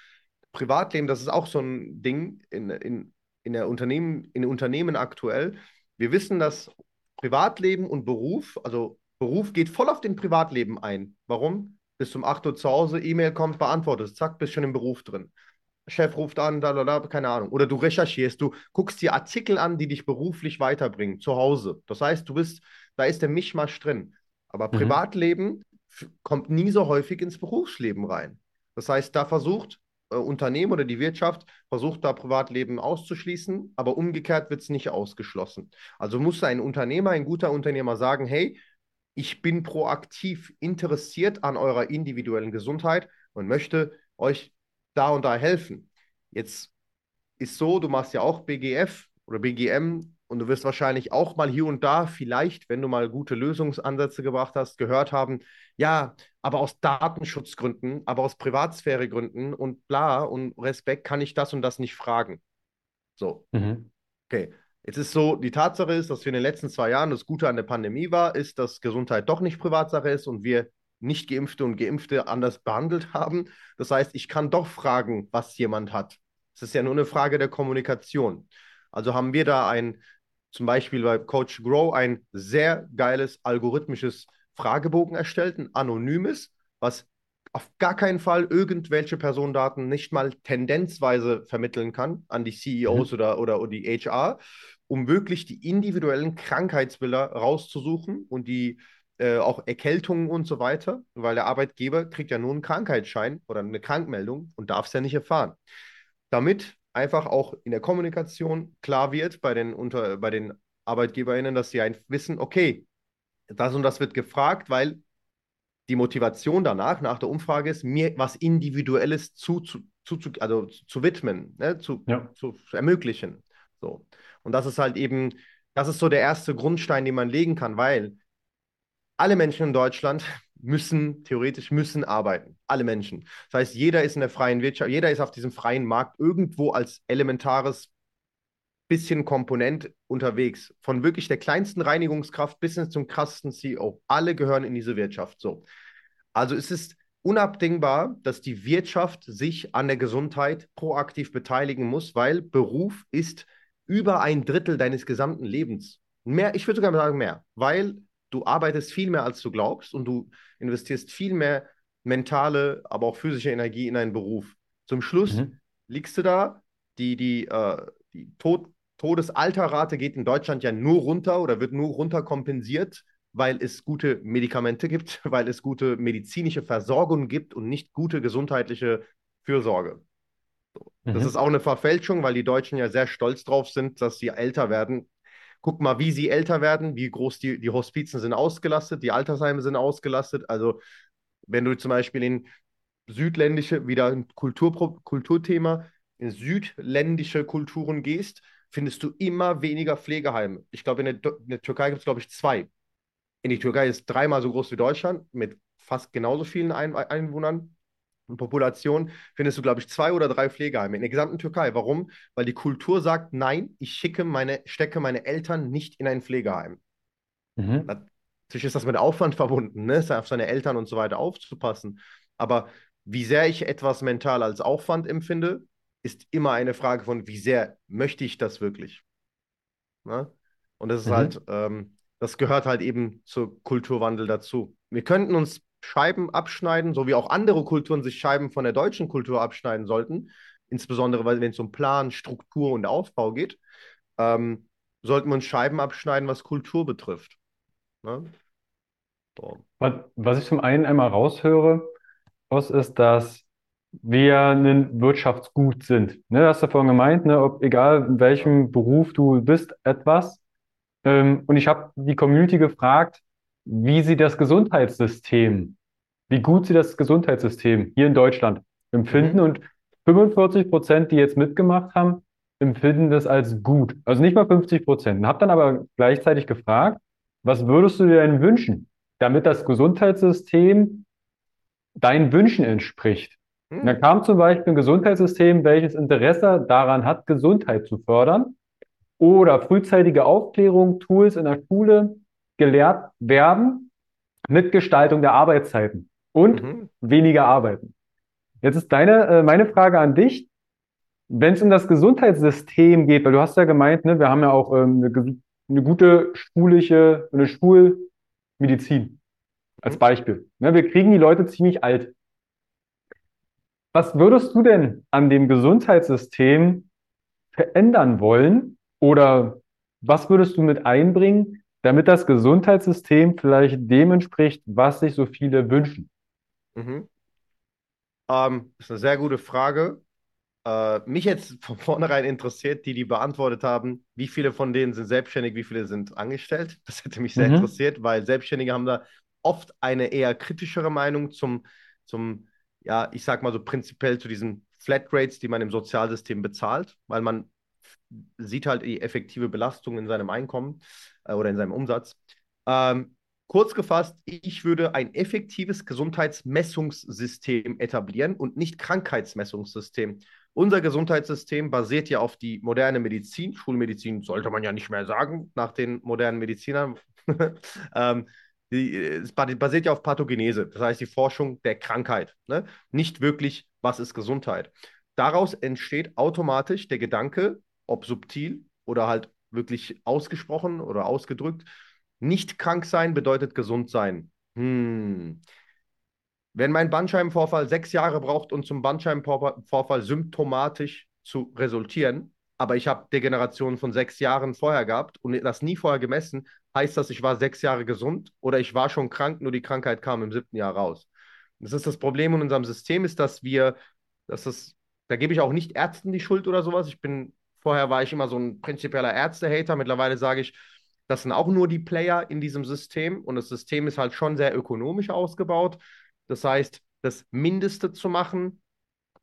Privatleben, das ist auch so ein Ding in, in, in, der Unternehmen, in Unternehmen aktuell. Wir wissen, dass Privatleben und Beruf, also Beruf geht voll auf den Privatleben ein. Warum? Bis zum 8 Uhr zu Hause, E-Mail kommt, beantwortet, zack, bist schon im Beruf drin. Chef ruft an, da, da, da, keine Ahnung. Oder du recherchierst, du guckst dir Artikel an, die dich beruflich weiterbringen, zu Hause. Das heißt, du bist, da ist der Mischmasch drin. Aber mhm. Privatleben kommt nie so häufig ins Berufsleben rein. Das heißt, da versucht äh, Unternehmen oder die Wirtschaft, versucht da Privatleben auszuschließen, aber umgekehrt wird es nicht ausgeschlossen. Also muss ein Unternehmer, ein guter Unternehmer sagen, hey, ich bin proaktiv interessiert an eurer individuellen Gesundheit und möchte euch da und da helfen. Jetzt ist so, du machst ja auch BGF oder BGM und du wirst wahrscheinlich auch mal hier und da vielleicht, wenn du mal gute Lösungsansätze gebracht hast, gehört haben, ja, aber aus Datenschutzgründen, aber aus Privatsphäregründen und bla und Respekt kann ich das und das nicht fragen. So. Mhm. Okay. Jetzt ist so, die Tatsache ist, dass wir in den letzten zwei Jahren, das Gute an der Pandemie war, ist, dass Gesundheit doch nicht Privatsache ist und wir nicht geimpfte und geimpfte anders behandelt [laughs] haben. Das heißt, ich kann doch fragen, was jemand hat. Es ist ja nur eine Frage der Kommunikation. Also haben wir da ein, zum Beispiel bei Coach Grow, ein sehr geiles algorithmisches Fragebogen erstellt, ein anonymes, was auf gar keinen Fall irgendwelche Personendaten nicht mal tendenzweise vermitteln kann an die CEOs mhm. oder, oder, oder die HR, um wirklich die individuellen Krankheitsbilder rauszusuchen und die äh, auch Erkältungen und so weiter, weil der Arbeitgeber kriegt ja nur einen Krankheitsschein oder eine Krankmeldung und darf es ja nicht erfahren. Damit einfach auch in der Kommunikation klar wird bei den, unter, bei den ArbeitgeberInnen, dass sie wissen, okay, das und das wird gefragt, weil die Motivation danach, nach der Umfrage ist, mir was Individuelles zu, zu, zu, also zu widmen, ne? zu, ja. zu ermöglichen. So. Und das ist halt eben, das ist so der erste Grundstein, den man legen kann, weil alle Menschen in Deutschland müssen, theoretisch müssen arbeiten. Alle Menschen. Das heißt, jeder ist in der freien Wirtschaft, jeder ist auf diesem freien Markt irgendwo als elementares bisschen Komponent unterwegs. Von wirklich der kleinsten Reinigungskraft bis hin zum krassesten CEO. Alle gehören in diese Wirtschaft. So. Also es ist unabdingbar, dass die Wirtschaft sich an der Gesundheit proaktiv beteiligen muss, weil Beruf ist über ein Drittel deines gesamten Lebens. Mehr, ich würde sogar sagen mehr, weil du arbeitest viel mehr, als du glaubst und du investierst viel mehr mentale, aber auch physische Energie in deinen Beruf. Zum Schluss mhm. liegst du da, die, die, äh, die Tod Todesalterrate geht in Deutschland ja nur runter oder wird nur runter kompensiert, weil es gute Medikamente gibt, [laughs] weil es gute medizinische Versorgung gibt und nicht gute gesundheitliche Fürsorge. Mhm. Das ist auch eine Verfälschung, weil die Deutschen ja sehr stolz drauf sind, dass sie älter werden guck mal, wie sie älter werden, wie groß die, die Hospizen sind ausgelastet, die Altersheime sind ausgelastet. Also wenn du zum Beispiel in südländische, wieder ein Kultur, Kulturthema, in südländische Kulturen gehst, findest du immer weniger Pflegeheime. Ich glaube, in, in, der Türkei gibt es, glaube ich, zwei. In die Türkei ist dreimal so groß wie Deutschland mit fast genauso vielen Ein Einwohnern. Population findest du, glaube ich, zwei oder drei Pflegeheime in der gesamten Türkei. Warum? Weil die Kultur sagt, nein, ich schicke meine, stecke meine Eltern nicht in ein Pflegeheim. Mhm. Natürlich ist das mit Aufwand verbunden, ne? auf seine Eltern und so weiter aufzupassen. Aber wie sehr ich etwas mental als Aufwand empfinde, ist immer eine Frage von, wie sehr möchte ich das wirklich? Ne? Und das ist mhm. halt, ähm, das gehört halt eben zu Kulturwandel dazu. Wir könnten uns Scheiben abschneiden, so wie auch andere Kulturen sich Scheiben von der deutschen Kultur abschneiden sollten, insbesondere wenn es um Plan, Struktur und Aufbau geht, ähm, sollten wir uns Scheiben abschneiden, was Kultur betrifft. Ne? So. Was, was ich zum einen einmal raushöre, aus ist, dass wir ein Wirtschaftsgut sind. Ne, hast du vorhin gemeint, ne, ob egal in welchem Beruf du bist, etwas. Ähm, und ich habe die Community gefragt, wie sie das Gesundheitssystem, wie gut sie das Gesundheitssystem hier in Deutschland empfinden. Mhm. Und 45 Prozent, die jetzt mitgemacht haben, empfinden das als gut. Also nicht mal 50 Prozent. Hab dann aber gleichzeitig gefragt, was würdest du dir denn wünschen, damit das Gesundheitssystem deinen Wünschen entspricht? Mhm. Da kam zum Beispiel ein Gesundheitssystem, welches Interesse daran hat, Gesundheit zu fördern oder frühzeitige Aufklärung, Tools in der Schule, gelehrt werden mit Gestaltung der Arbeitszeiten und mhm. weniger arbeiten. Jetzt ist deine, äh, meine Frage an dich. Wenn es um das Gesundheitssystem geht, weil du hast ja gemeint, ne, wir haben ja auch ähm, eine, eine gute schulische, eine Schulmedizin als mhm. Beispiel. Ne, wir kriegen die Leute ziemlich alt. Was würdest du denn an dem Gesundheitssystem verändern wollen? Oder was würdest du mit einbringen, damit das Gesundheitssystem vielleicht dem entspricht, was sich so viele wünschen? Mhm. Ähm, das ist eine sehr gute Frage. Äh, mich jetzt von vornherein interessiert, die die beantwortet haben, wie viele von denen sind selbstständig, wie viele sind angestellt. Das hätte mich sehr mhm. interessiert, weil Selbstständige haben da oft eine eher kritischere Meinung zum, zum, ja, ich sag mal so prinzipiell zu diesen Flatrates, die man im Sozialsystem bezahlt, weil man sieht halt die effektive Belastung in seinem Einkommen äh, oder in seinem Umsatz. Ähm, kurz gefasst, ich würde ein effektives Gesundheitsmessungssystem etablieren und nicht Krankheitsmessungssystem. Unser Gesundheitssystem basiert ja auf die moderne Medizin. Schulmedizin sollte man ja nicht mehr sagen nach den modernen Medizinern. [laughs] ähm, die, es basiert ja auf Pathogenese, das heißt die Forschung der Krankheit. Ne? Nicht wirklich, was ist Gesundheit. Daraus entsteht automatisch der Gedanke, ob subtil oder halt wirklich ausgesprochen oder ausgedrückt. Nicht krank sein bedeutet gesund sein. Hm. Wenn mein Bandscheibenvorfall sechs Jahre braucht, um zum Bandscheibenvorfall symptomatisch zu resultieren, aber ich habe Degeneration von sechs Jahren vorher gehabt und das nie vorher gemessen, heißt das, ich war sechs Jahre gesund oder ich war schon krank, nur die Krankheit kam im siebten Jahr raus. Das ist das Problem in unserem System, ist, dass wir, dass das, da gebe ich auch nicht Ärzten die Schuld oder sowas. Ich bin Vorher war ich immer so ein prinzipieller Ärzte-Hater. Mittlerweile sage ich, das sind auch nur die Player in diesem System und das System ist halt schon sehr ökonomisch ausgebaut. Das heißt, das Mindeste zu machen,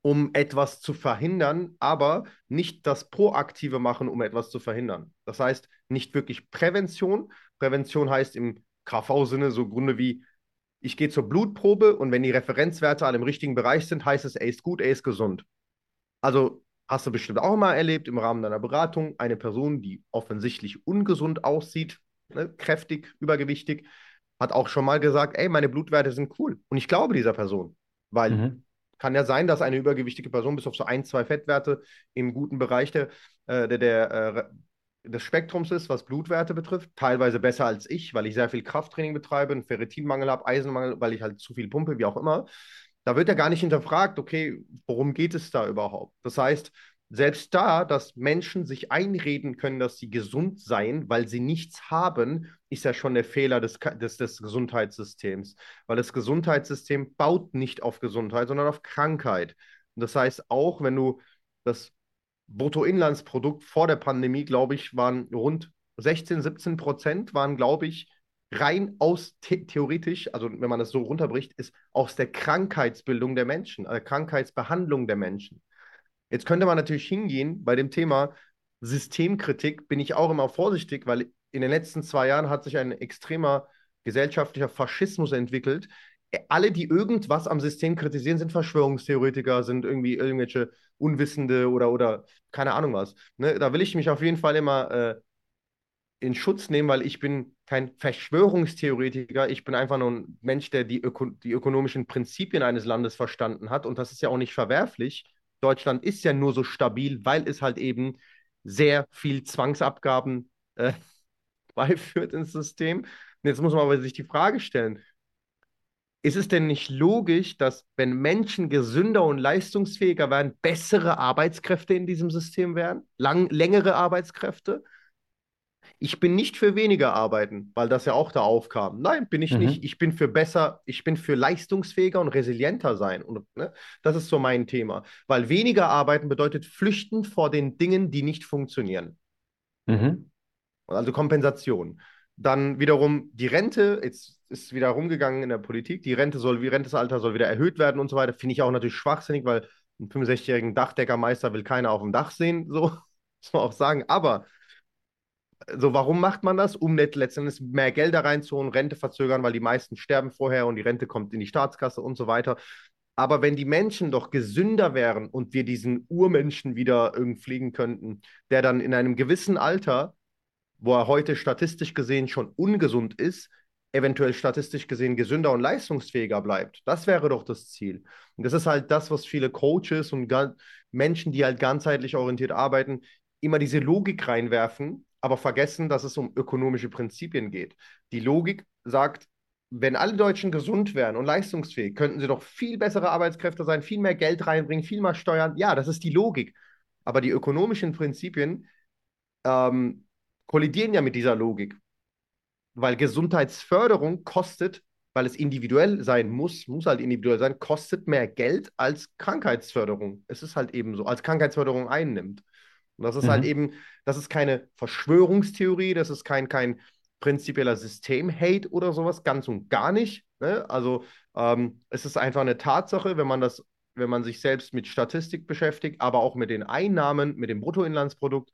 um etwas zu verhindern, aber nicht das Proaktive machen, um etwas zu verhindern. Das heißt, nicht wirklich Prävention. Prävention heißt im KV-Sinne so Grunde wie, ich gehe zur Blutprobe und wenn die Referenzwerte alle im richtigen Bereich sind, heißt es, er ist gut, er ist gesund. Also Hast du bestimmt auch mal erlebt im Rahmen deiner Beratung, eine Person, die offensichtlich ungesund aussieht, ne, kräftig, übergewichtig, hat auch schon mal gesagt, ey, meine Blutwerte sind cool. Und ich glaube dieser Person, weil mhm. Kann ja sein, dass eine übergewichtige Person bis auf so ein, zwei Fettwerte im guten Bereich der, äh, der, der äh, des Spektrums ist, was Blutwerte betrifft. Teilweise besser als ich, weil ich sehr viel Krafttraining betreibe, einen Ferritinmangel habe, Eisenmangel, weil ich halt zu viel pumpe, wie auch immer. Da wird ja gar nicht hinterfragt, okay, worum geht es da überhaupt? Das heißt, selbst da, dass Menschen sich einreden können, dass sie gesund seien, weil sie nichts haben, ist ja schon der Fehler des, des, des Gesundheitssystems. Weil das Gesundheitssystem baut nicht auf Gesundheit, sondern auf Krankheit. Und das heißt, auch wenn du das Bruttoinlandsprodukt vor der Pandemie, glaube ich, waren rund 16, 17 Prozent, waren, glaube ich, rein aus the theoretisch, also wenn man das so runterbricht, ist aus der Krankheitsbildung der Menschen, der Krankheitsbehandlung der Menschen. Jetzt könnte man natürlich hingehen bei dem Thema Systemkritik, bin ich auch immer vorsichtig, weil in den letzten zwei Jahren hat sich ein extremer gesellschaftlicher Faschismus entwickelt, alle, die irgendwas am System kritisieren, sind Verschwörungstheoretiker, sind irgendwie irgendwelche Unwissende oder, oder keine Ahnung was. Ne? Da will ich mich auf jeden Fall immer äh, in Schutz nehmen, weil ich bin kein Verschwörungstheoretiker. Ich bin einfach nur ein Mensch, der die, Öko die ökonomischen Prinzipien eines Landes verstanden hat. Und das ist ja auch nicht verwerflich. Deutschland ist ja nur so stabil, weil es halt eben sehr viel Zwangsabgaben äh, [laughs] beiführt ins System. Und jetzt muss man aber sich die Frage stellen, ist es denn nicht logisch, dass wenn Menschen gesünder und leistungsfähiger werden, bessere Arbeitskräfte in diesem System werden? Lang, längere Arbeitskräfte? Ich bin nicht für weniger arbeiten, weil das ja auch da aufkam. Nein, bin ich mhm. nicht. Ich bin für besser, ich bin für leistungsfähiger und resilienter sein. Und ne, das ist so mein Thema. Weil weniger arbeiten bedeutet flüchten vor den Dingen, die nicht funktionieren. Mhm. Also Kompensation. Dann wiederum die Rente, jetzt ist wieder rumgegangen in der Politik, die Rente soll, wie Rentesalter soll wieder erhöht werden und so weiter. Finde ich auch natürlich schwachsinnig, weil einen 65-jährigen Dachdeckermeister will keiner auf dem Dach sehen, so [laughs] muss man auch sagen. Aber so, warum macht man das? Um letztendlich mehr Geld da reinzuholen, Rente verzögern, weil die meisten sterben vorher und die Rente kommt in die Staatskasse und so weiter. Aber wenn die Menschen doch gesünder wären und wir diesen Urmenschen wieder irgendwie pflegen könnten, der dann in einem gewissen Alter, wo er heute statistisch gesehen schon ungesund ist, eventuell statistisch gesehen gesünder und leistungsfähiger bleibt. Das wäre doch das Ziel. Und das ist halt das, was viele Coaches und Menschen, die halt ganzheitlich orientiert arbeiten, immer diese Logik reinwerfen, aber vergessen, dass es um ökonomische Prinzipien geht. Die Logik sagt, wenn alle Deutschen gesund wären und leistungsfähig, könnten sie doch viel bessere Arbeitskräfte sein, viel mehr Geld reinbringen, viel mehr Steuern. Ja, das ist die Logik. Aber die ökonomischen Prinzipien ähm, kollidieren ja mit dieser Logik. Weil Gesundheitsförderung kostet, weil es individuell sein muss, muss halt individuell sein, kostet mehr Geld als Krankheitsförderung. Es ist halt eben so, als Krankheitsförderung einnimmt. Und das ist halt mhm. halt eben, das ist keine Verschwörungstheorie, das ist kein, kein prinzipieller System-Hate oder sowas, ganz und gar nicht. Ne? Also ähm, es ist einfach eine Tatsache, wenn man das, wenn man sich selbst mit Statistik beschäftigt, aber auch mit den Einnahmen, mit dem Bruttoinlandsprodukt.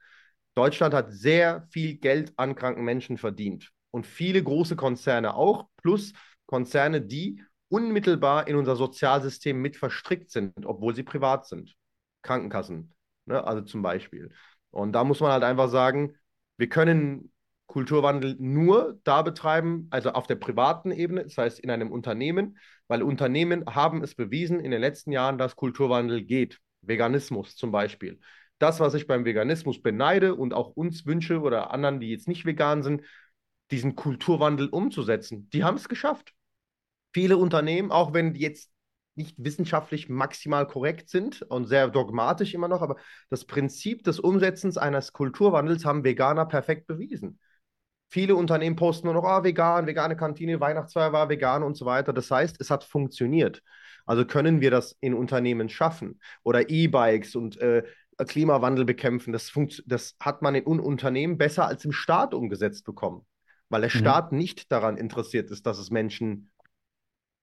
Deutschland hat sehr viel Geld an kranken Menschen verdient. Und viele große Konzerne auch, plus Konzerne, die unmittelbar in unser Sozialsystem mit verstrickt sind, obwohl sie privat sind. Krankenkassen, Ne? Also zum Beispiel. Und da muss man halt einfach sagen, wir können Kulturwandel nur da betreiben, also auf der privaten Ebene, das heißt in einem Unternehmen, weil Unternehmen haben es bewiesen in den letzten Jahren, dass Kulturwandel geht. Veganismus zum Beispiel. Das, was ich beim Veganismus beneide und auch uns wünsche oder anderen, die jetzt nicht vegan sind, diesen Kulturwandel umzusetzen, die haben es geschafft. Viele Unternehmen, auch wenn jetzt nicht wissenschaftlich maximal korrekt sind und sehr dogmatisch immer noch, aber das Prinzip des Umsetzens eines Kulturwandels haben Veganer perfekt bewiesen. Viele Unternehmen posten nur noch, ah, vegan, vegane Kantine, Weihnachtsfeier war vegan und so weiter. Das heißt, es hat funktioniert. Also können wir das in Unternehmen schaffen oder E-Bikes und äh, Klimawandel bekämpfen. Das, das hat man in Unternehmen besser als im Staat umgesetzt bekommen, weil der mhm. Staat nicht daran interessiert ist, dass es Menschen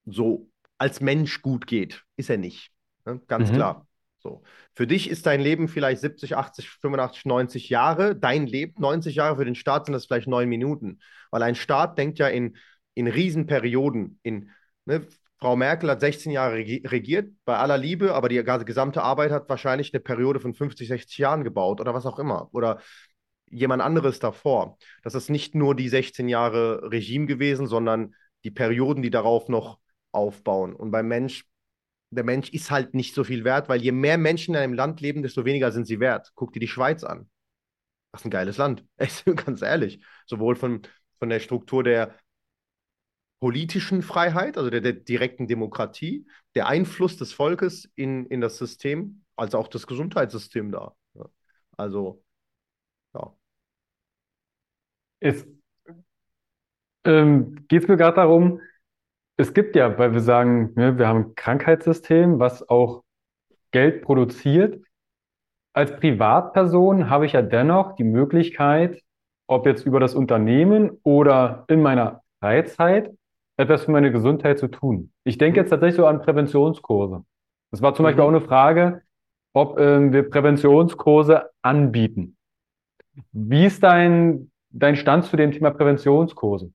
so als Mensch gut geht. Ist er nicht. Ne? Ganz mhm. klar. So. Für dich ist dein Leben vielleicht 70, 80, 85, 90 Jahre. Dein Leben, 90 Jahre für den Staat sind das vielleicht neun Minuten. Weil ein Staat denkt ja in, in Riesenperioden. In, ne? Frau Merkel hat 16 Jahre regiert, bei aller Liebe, aber die gesamte Arbeit hat wahrscheinlich eine Periode von 50, 60 Jahren gebaut oder was auch immer. Oder jemand anderes davor. Das ist nicht nur die 16 Jahre Regime gewesen, sondern die Perioden, die darauf noch aufbauen. Und beim Mensch, der Mensch ist halt nicht so viel wert, weil je mehr Menschen in einem Land leben, desto weniger sind sie wert. Guck dir die Schweiz an. Das ist ein geiles Land. [laughs] Ganz ehrlich. Sowohl von, von der Struktur der politischen Freiheit, also der, der, direkten Demokratie, der Einfluss des Volkes in, in das System, als auch das Gesundheitssystem da. Also, ja. Es ähm, geht es mir gerade darum, es gibt ja, weil wir sagen, ne, wir haben ein Krankheitssystem, was auch Geld produziert. Als Privatperson habe ich ja dennoch die Möglichkeit, ob jetzt über das Unternehmen oder in meiner Freizeit, etwas für meine Gesundheit zu tun. Ich denke jetzt tatsächlich so an Präventionskurse. Das war zum Beispiel auch eine Frage, ob ähm, wir Präventionskurse anbieten. Wie ist dein, dein Stand zu dem Thema Präventionskurse?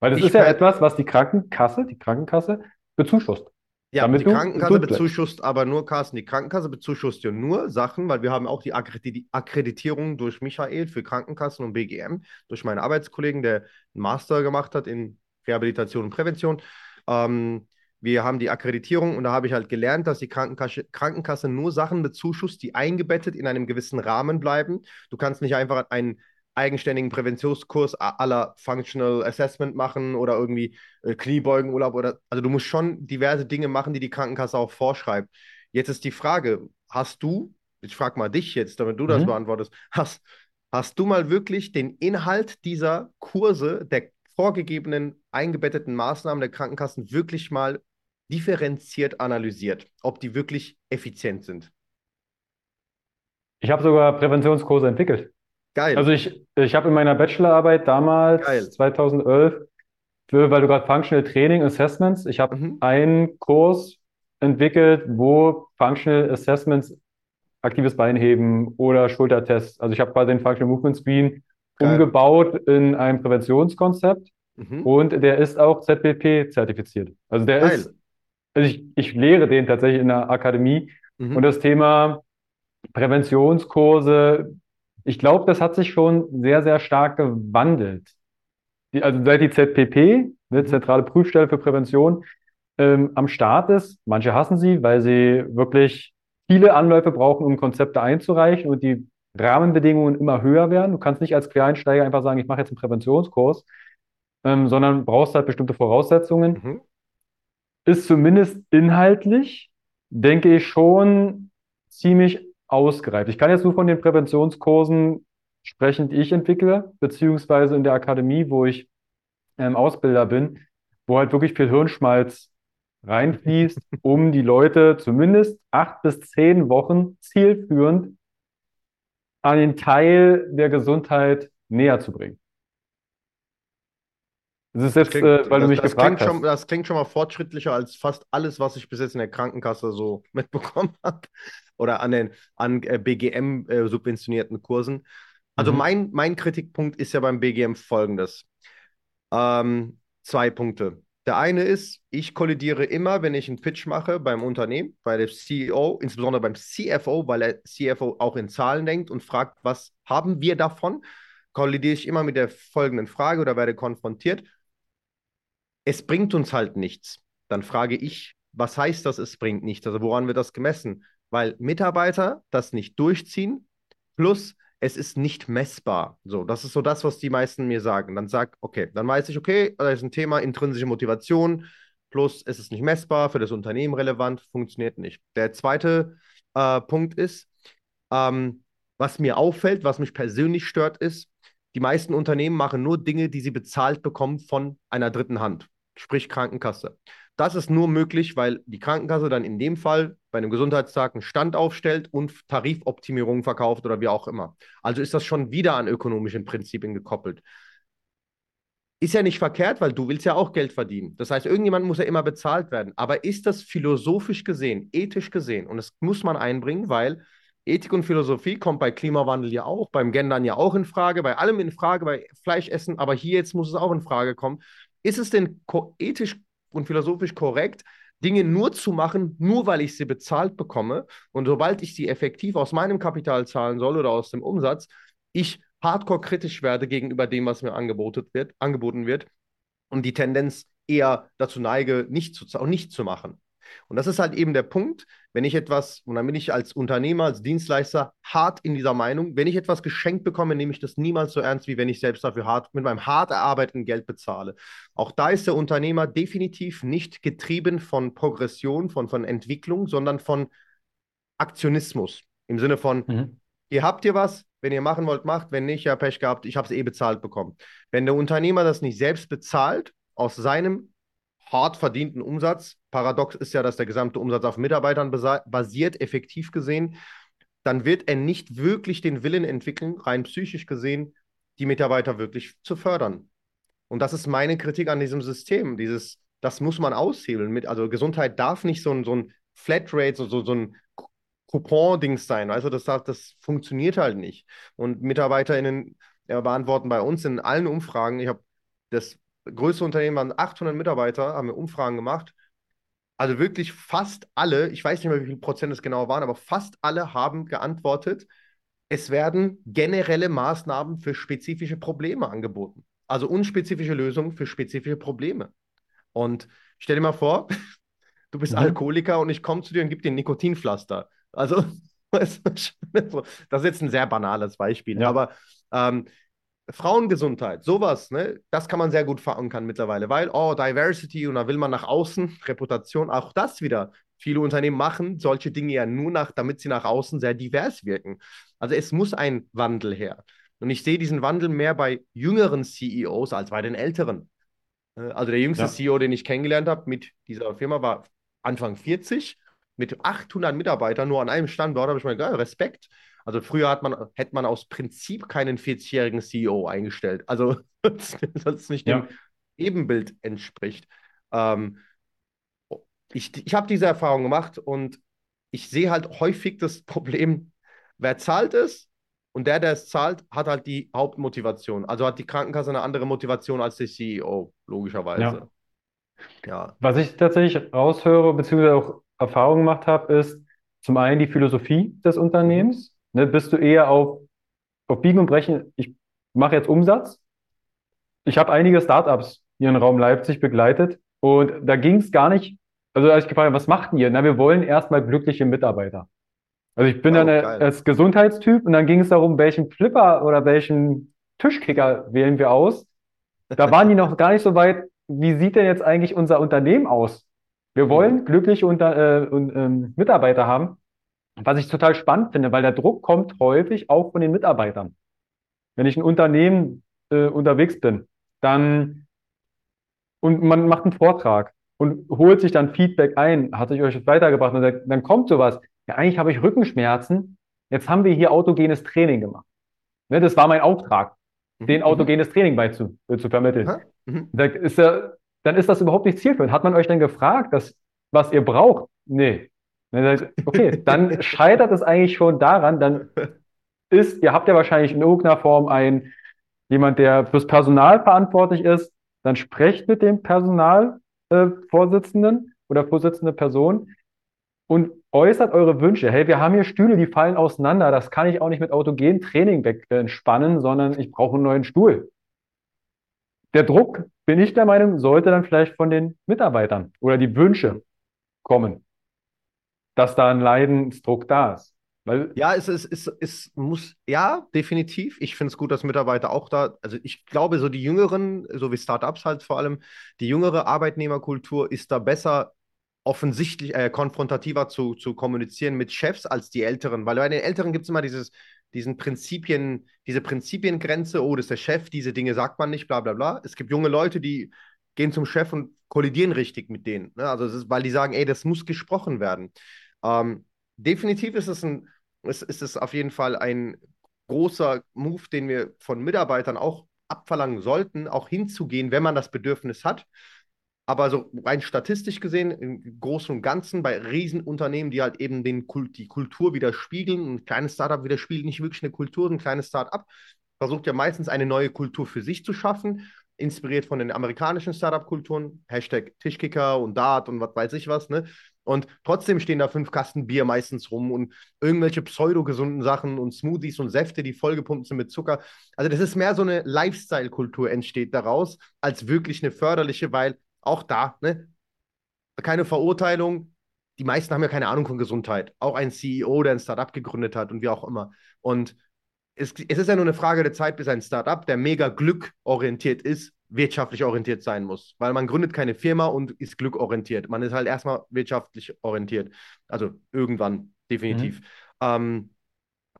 Weil das Ich ist ja etwas, was die Krankenkasse, die Krankenkasse bezuschusst. Ja, Damit die Krankenkasse bezuschusst aber nur, Carsten, die Krankenkasse bezuschusst ja nur Sachen, weil wir haben auch die Akkrediti- Akkreditierung durch Michael für Krankenkassen und BGM, durch meinen Arbeitskollegen, der einen Master gemacht hat in Rehabilitation und Prävention. Ähm, wir haben die Akkreditierung und da habe ich halt gelernt, dass die Krankenkasse, Krankenkasse nur Sachen bezuschusst, die eingebettet in einem gewissen Rahmen bleiben. Du kannst nicht einfach einen eigenständigen Präventionskurs la Functional Assessment machen oder irgendwie äh, Kniebeugenurlaub oder also du musst schon diverse Dinge machen, die die Krankenkasse auch vorschreibt. Jetzt ist die Frage, hast du, ich frage mal dich jetzt, damit du das Mhm. beantwortest, hast, hast du mal wirklich den Inhalt dieser Kurse, der vorgegebenen eingebetteten Maßnahmen der Krankenkassen wirklich mal differenziert analysiert, ob die wirklich effizient sind? Ich habe sogar Präventionskurse entwickelt. Geil. Also ich, ich habe in meiner Bachelorarbeit damals, Geil. 2011, für, weil du gerade Functional Training Assessments, ich habe Mhm. einen Kurs entwickelt, wo Functional Assessments, aktives Beinheben oder Schultertests, also ich habe quasi den Functional Movement Screen Geil. umgebaut in ein Präventionskonzept Mhm. und der ist auch ZBP zertifiziert. Also der Geil. ist, also ich, ich lehre den tatsächlich in der Akademie Mhm. und das Thema Präventionskurse, ich glaube, das hat sich schon sehr, sehr stark gewandelt. Die, also seit die ZPP, ne, Mhm. Zentrale Prüfstelle für Prävention, ähm, am Start ist. Manche hassen sie, weil sie wirklich viele Anläufe brauchen, um Konzepte einzureichen und die Rahmenbedingungen immer höher werden. Du kannst nicht als Quereinsteiger einfach sagen, ich mache jetzt einen Präventionskurs, ähm, sondern brauchst halt bestimmte Voraussetzungen Mhm. ist zumindest inhaltlich, denke ich, schon ziemlich ausgereift. Ich kann jetzt nur von den Präventionskursen sprechen, die ich entwickle, beziehungsweise in der Akademie, wo ich ähm, Ausbilder bin, wo halt wirklich viel Hirnschmalz reinfließt, um die Leute zumindest acht bis zehn Wochen zielführend an den Teil der Gesundheit näher zu bringen. Das ist jetzt, Klingt, äh, weil du das, mich das gefragt klingt schon, hast. das klingt schon mal fortschrittlicher als fast alles, was ich bis jetzt in der Krankenkasse so [laughs] mitbekommen habe. Oder an den an äh, BGM äh, subventionierten Kursen. Also Mhm. mein, mein Kritikpunkt ist ja beim BGM folgendes. Ähm, zwei Punkte. Der eine ist, ich kollidiere immer, wenn ich einen Pitch mache beim Unternehmen, bei der CEO, insbesondere beim CFO, weil der CFO auch in Zahlen denkt und fragt, was haben wir davon? Kollidiere ich immer mit der folgenden Frage oder werde konfrontiert. Es bringt uns halt nichts. Dann frage ich, was heißt das, es bringt nichts? Also woran wird das gemessen? Weil Mitarbeiter das nicht durchziehen, plus es ist nicht messbar. So, das ist so das, was die meisten mir sagen. Dann sag, okay, dann weiß ich, okay, da ist ein Thema intrinsische Motivation, plus es ist nicht messbar, für das Unternehmen relevant, funktioniert nicht. Der zweite äh, Punkt ist, ähm, was mir auffällt, was mich persönlich stört, ist, die meisten Unternehmen machen nur Dinge, die sie bezahlt bekommen von einer dritten Hand, sprich Krankenkasse. Das ist nur möglich, weil die Krankenkasse dann in dem Fall bei einem Gesundheitstag einen Stand aufstellt und Tarifoptimierungen verkauft oder wie auch immer. Also ist das schon wieder an ökonomischen Prinzipien gekoppelt. Ist ja nicht verkehrt, weil du willst ja auch Geld verdienen. Das heißt, irgendjemand muss ja immer bezahlt werden. Aber ist das philosophisch gesehen, ethisch gesehen? Und das muss man einbringen, weil Ethik und Philosophie kommt bei Klimawandel ja auch, beim Gendern ja auch in Frage, bei allem in Frage, bei Fleischessen, aber hier jetzt muss es auch in Frage kommen. Ist es denn ethisch und philosophisch korrekt, Dinge nur zu machen, nur weil ich sie bezahlt bekomme und sobald ich sie effektiv aus meinem Kapital zahlen soll oder aus dem Umsatz, ich hardcore kritisch werde gegenüber dem, was mir angeboten wird, angeboten wird und die Tendenz eher dazu neige, nicht zu, nicht zu machen. Und das ist halt eben der Punkt, wenn ich etwas, und dann bin ich als Unternehmer, als Dienstleister hart in dieser Meinung, wenn ich etwas geschenkt bekomme, nehme ich das niemals so ernst, wie wenn ich selbst dafür hart, mit meinem hart erarbeiteten Geld bezahle. Auch da ist der Unternehmer definitiv nicht getrieben von Progression, von, von Entwicklung, sondern von Aktionismus. Im Sinne von, Mhm. ihr habt ihr was, wenn ihr machen wollt, macht, wenn nicht, ja, Pech gehabt, ich habe es eh bezahlt bekommen. Wenn der Unternehmer das nicht selbst bezahlt, aus seinem hart verdienten Umsatz, paradox ist ja, dass der gesamte Umsatz auf Mitarbeitern basiert, effektiv gesehen, dann wird er nicht wirklich den Willen entwickeln, rein psychisch gesehen, die Mitarbeiter wirklich zu fördern. Und das ist meine Kritik an diesem System. Dieses, das muss man aushebeln. Mit, also Gesundheit darf nicht so ein, so ein Flatrate, so, so, so ein Coupon-Dings sein. Also das, das funktioniert halt nicht. Und MitarbeiterInnen beantworten bei uns in allen Umfragen, ich habe das größte Unternehmen waren 800 Mitarbeiter, haben wir Umfragen gemacht. Also wirklich fast alle, ich weiß nicht mehr, wie viel Prozent es genau waren, aber fast alle haben geantwortet, es werden generelle Maßnahmen für spezifische Probleme angeboten. Also unspezifische Lösungen für spezifische Probleme. Und stell dir mal vor, [laughs] du bist mhm. Alkoholiker und ich komme zu dir und gebe dir ein Nikotinpflaster. Also, [laughs] das ist jetzt ein sehr banales Beispiel, ja. aber ähm, Frauengesundheit, sowas, ne, das kann man sehr gut verankern mittlerweile, weil, oh, Diversity und da will man nach außen, [laughs] Reputation, auch das wieder. Viele Unternehmen machen solche Dinge ja nur nach, damit sie nach außen sehr divers wirken. Also es muss ein Wandel her. Und ich sehe diesen Wandel mehr bei jüngeren CEOs als bei den älteren. Äh, also der jüngste ja. CEO, den ich kennengelernt habe mit dieser Firma, war Anfang 40 mit 800 Mitarbeitern nur an einem Standort. Da habe ich mal geil, Respekt. Also früher hat man, hätte man aus Prinzip keinen 40-jährigen CEO eingestellt. Also [laughs] das nicht ja. dem Ebenbild entspricht. Ähm, ich ich habe diese Erfahrung gemacht und ich sehe halt häufig das [laughs] Problem, wer zahlt es und der, der es zahlt, hat halt die Hauptmotivation. Also hat die Krankenkasse eine andere Motivation als der CEO, logischerweise. Ja. ja. Was ich tatsächlich raushöre, beziehungsweise auch Erfahrung gemacht habe, ist zum einen die Philosophie des Unternehmens. Ne, bist du eher auf, auf Biegen und Brechen, ich mache jetzt Umsatz. Ich habe einige Startups hier im Raum Leipzig begleitet und da ging es gar nicht, also als ich gefragt habe, was macht ihr? Na, wir wollen erstmal glückliche Mitarbeiter. Also ich bin oh, dann als Gesundheitstyp und dann ging es darum, welchen Flipper oder welchen Tischkicker wählen wir aus. Da waren die noch gar nicht so weit, wie sieht denn jetzt eigentlich unser Unternehmen aus? Wir wollen glückliche Unter äh, ähm, Mitarbeiter haben. Was ich total spannend finde, weil der Druck kommt häufig auch von den Mitarbeitern. Wenn ich ein Unternehmen äh, unterwegs bin, dann und man macht einen Vortrag und holt sich dann Feedback ein, hat sich euch das weitergebracht und dann, dann kommt sowas. Ja, eigentlich habe ich Rückenschmerzen. Jetzt haben wir hier autogenes Training gemacht. Ne, das war mein Auftrag, mhm. den autogenes Training beizu, äh, zu vermitteln. Mhm. Da ist ja, dann ist das überhaupt nicht zielführend. Hat man euch denn gefragt, dass, was ihr braucht? Nee. Okay, dann scheitert es eigentlich schon daran, dann ist, ihr habt ja wahrscheinlich in irgendeiner Form ein, jemand, der fürs Personal verantwortlich ist, dann sprecht mit dem Personalvorsitzenden äh, oder Vorsitzende Person und äußert eure Wünsche. Hey, wir haben hier Stühle, die fallen auseinander. Das kann ich auch nicht mit autogenem Training wegspannen, sondern ich brauche einen neuen Stuhl. Der Druck, bin ich der Meinung, sollte dann vielleicht von den Mitarbeitern oder die Wünsche kommen dass da ein Leidensdruck da ist. Weil ja, es, es, es, es muss, ja, definitiv. Ich finde es gut, dass Mitarbeiter auch da, also ich glaube, so die jüngeren, so wie Startups halt vor allem, die jüngere Arbeitnehmerkultur ist da besser offensichtlich, äh, konfrontativer zu, zu kommunizieren mit Chefs als die Älteren, weil bei den Älteren gibt es immer dieses, diesen Prinzipien, diese Prinzipiengrenze, oh, das ist der Chef, diese Dinge sagt man nicht, bla bla bla. Es gibt junge Leute, die gehen zum Chef und kollidieren richtig mit denen. Ne? Also ist, weil die sagen, ey, das muss gesprochen werden. Ähm, definitiv ist es, ein, ist, ist es auf jeden Fall ein großer Move, den wir von Mitarbeitern auch abverlangen sollten, auch hinzugehen, wenn man das Bedürfnis hat. Aber so rein statistisch gesehen, im Großen und Ganzen, bei Riesenunternehmen, die halt eben den Kult, die Kultur widerspiegeln, ein kleines Startup widerspiegelt nicht wirklich eine Kultur, ein kleines Startup versucht ja meistens eine neue Kultur für sich zu schaffen, inspiriert von den amerikanischen Startup-Kulturen, Hashtag Tischkicker und Dart und was weiß ich was, ne? Und trotzdem stehen da fünf Kasten Bier meistens rum und irgendwelche pseudo-gesunden Sachen und Smoothies und Säfte, die vollgepumpt sind mit Zucker. Also das ist mehr so eine Lifestyle-Kultur entsteht daraus, als wirklich eine förderliche, weil auch da, ne, keine Verurteilung, die meisten haben ja keine Ahnung von Gesundheit. Auch ein CEO, der ein Startup gegründet hat und wie auch immer. Und es, es ist ja nur eine Frage der Zeit, bis ein Startup, der mega glückorientiert ist, wirtschaftlich orientiert sein muss. Weil man gründet keine Firma und ist glückorientiert. Man ist halt erstmal wirtschaftlich orientiert. Also irgendwann, definitiv. Mhm. Ähm,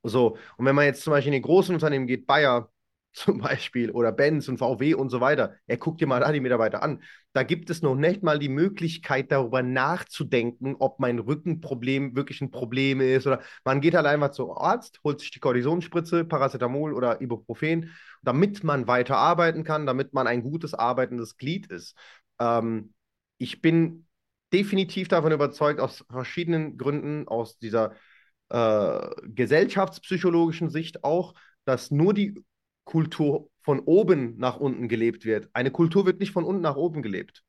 so, und wenn man jetzt zum Beispiel in die großen Unternehmen geht, Bayer, zum Beispiel oder Benz und VW und so weiter. Er guckt dir mal da die Mitarbeiter an. Da gibt es noch nicht mal die Möglichkeit, darüber nachzudenken, ob mein Rückenproblem wirklich ein Problem ist oder man geht halt einfach zum Arzt, holt sich die Kortisonspritze, Paracetamol oder Ibuprofen, damit man weiter arbeiten kann, damit man ein gutes arbeitendes Glied ist. Ähm, ich bin definitiv davon überzeugt, aus verschiedenen Gründen, aus dieser äh, gesellschaftspsychologischen Sicht auch, dass nur die Kultur von oben nach unten gelebt wird. Eine Kultur wird nicht von unten nach oben gelebt.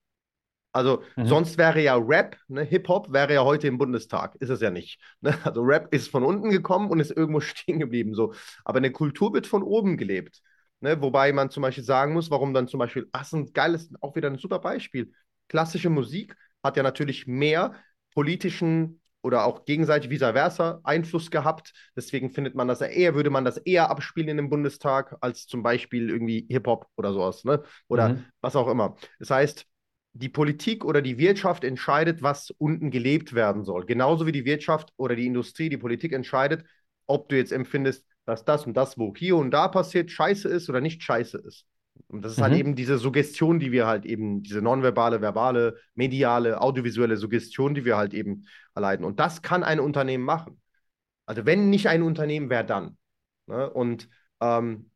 Also mhm. sonst wäre ja Rap, ne, Hip-Hop wäre ja heute im Bundestag. Ist es ja nicht. Ne? Also Rap ist von unten gekommen und ist irgendwo [laughs] stehen geblieben. So. Aber eine Kultur wird von oben gelebt. Ne? Wobei man zum Beispiel sagen muss, warum dann zum Beispiel, ach, ist ein geiles, auch wieder ein super Beispiel. Klassische Musik hat ja natürlich mehr politischen oder auch gegenseitig vice versa Einfluss gehabt. Deswegen findet man das eher, würde man das eher abspielen in dem Bundestag als zum Beispiel irgendwie Hip-Hop oder sowas, ne? Oder mhm. was auch immer. Das heißt, die Politik oder die Wirtschaft entscheidet, was unten gelebt werden soll. Genauso wie die Wirtschaft oder die Industrie, die Politik entscheidet, ob du jetzt empfindest, dass das und das, wo hier und da passiert, scheiße ist oder nicht scheiße ist. Und das ist halt mhm. halt eben diese Suggestion, die wir halt eben, diese nonverbale, verbale, mediale, audiovisuelle Suggestion, die wir halt eben erleiden. Und das kann ein Unternehmen machen. Also wenn nicht ein Unternehmen, wer dann? Ne? Und ähm,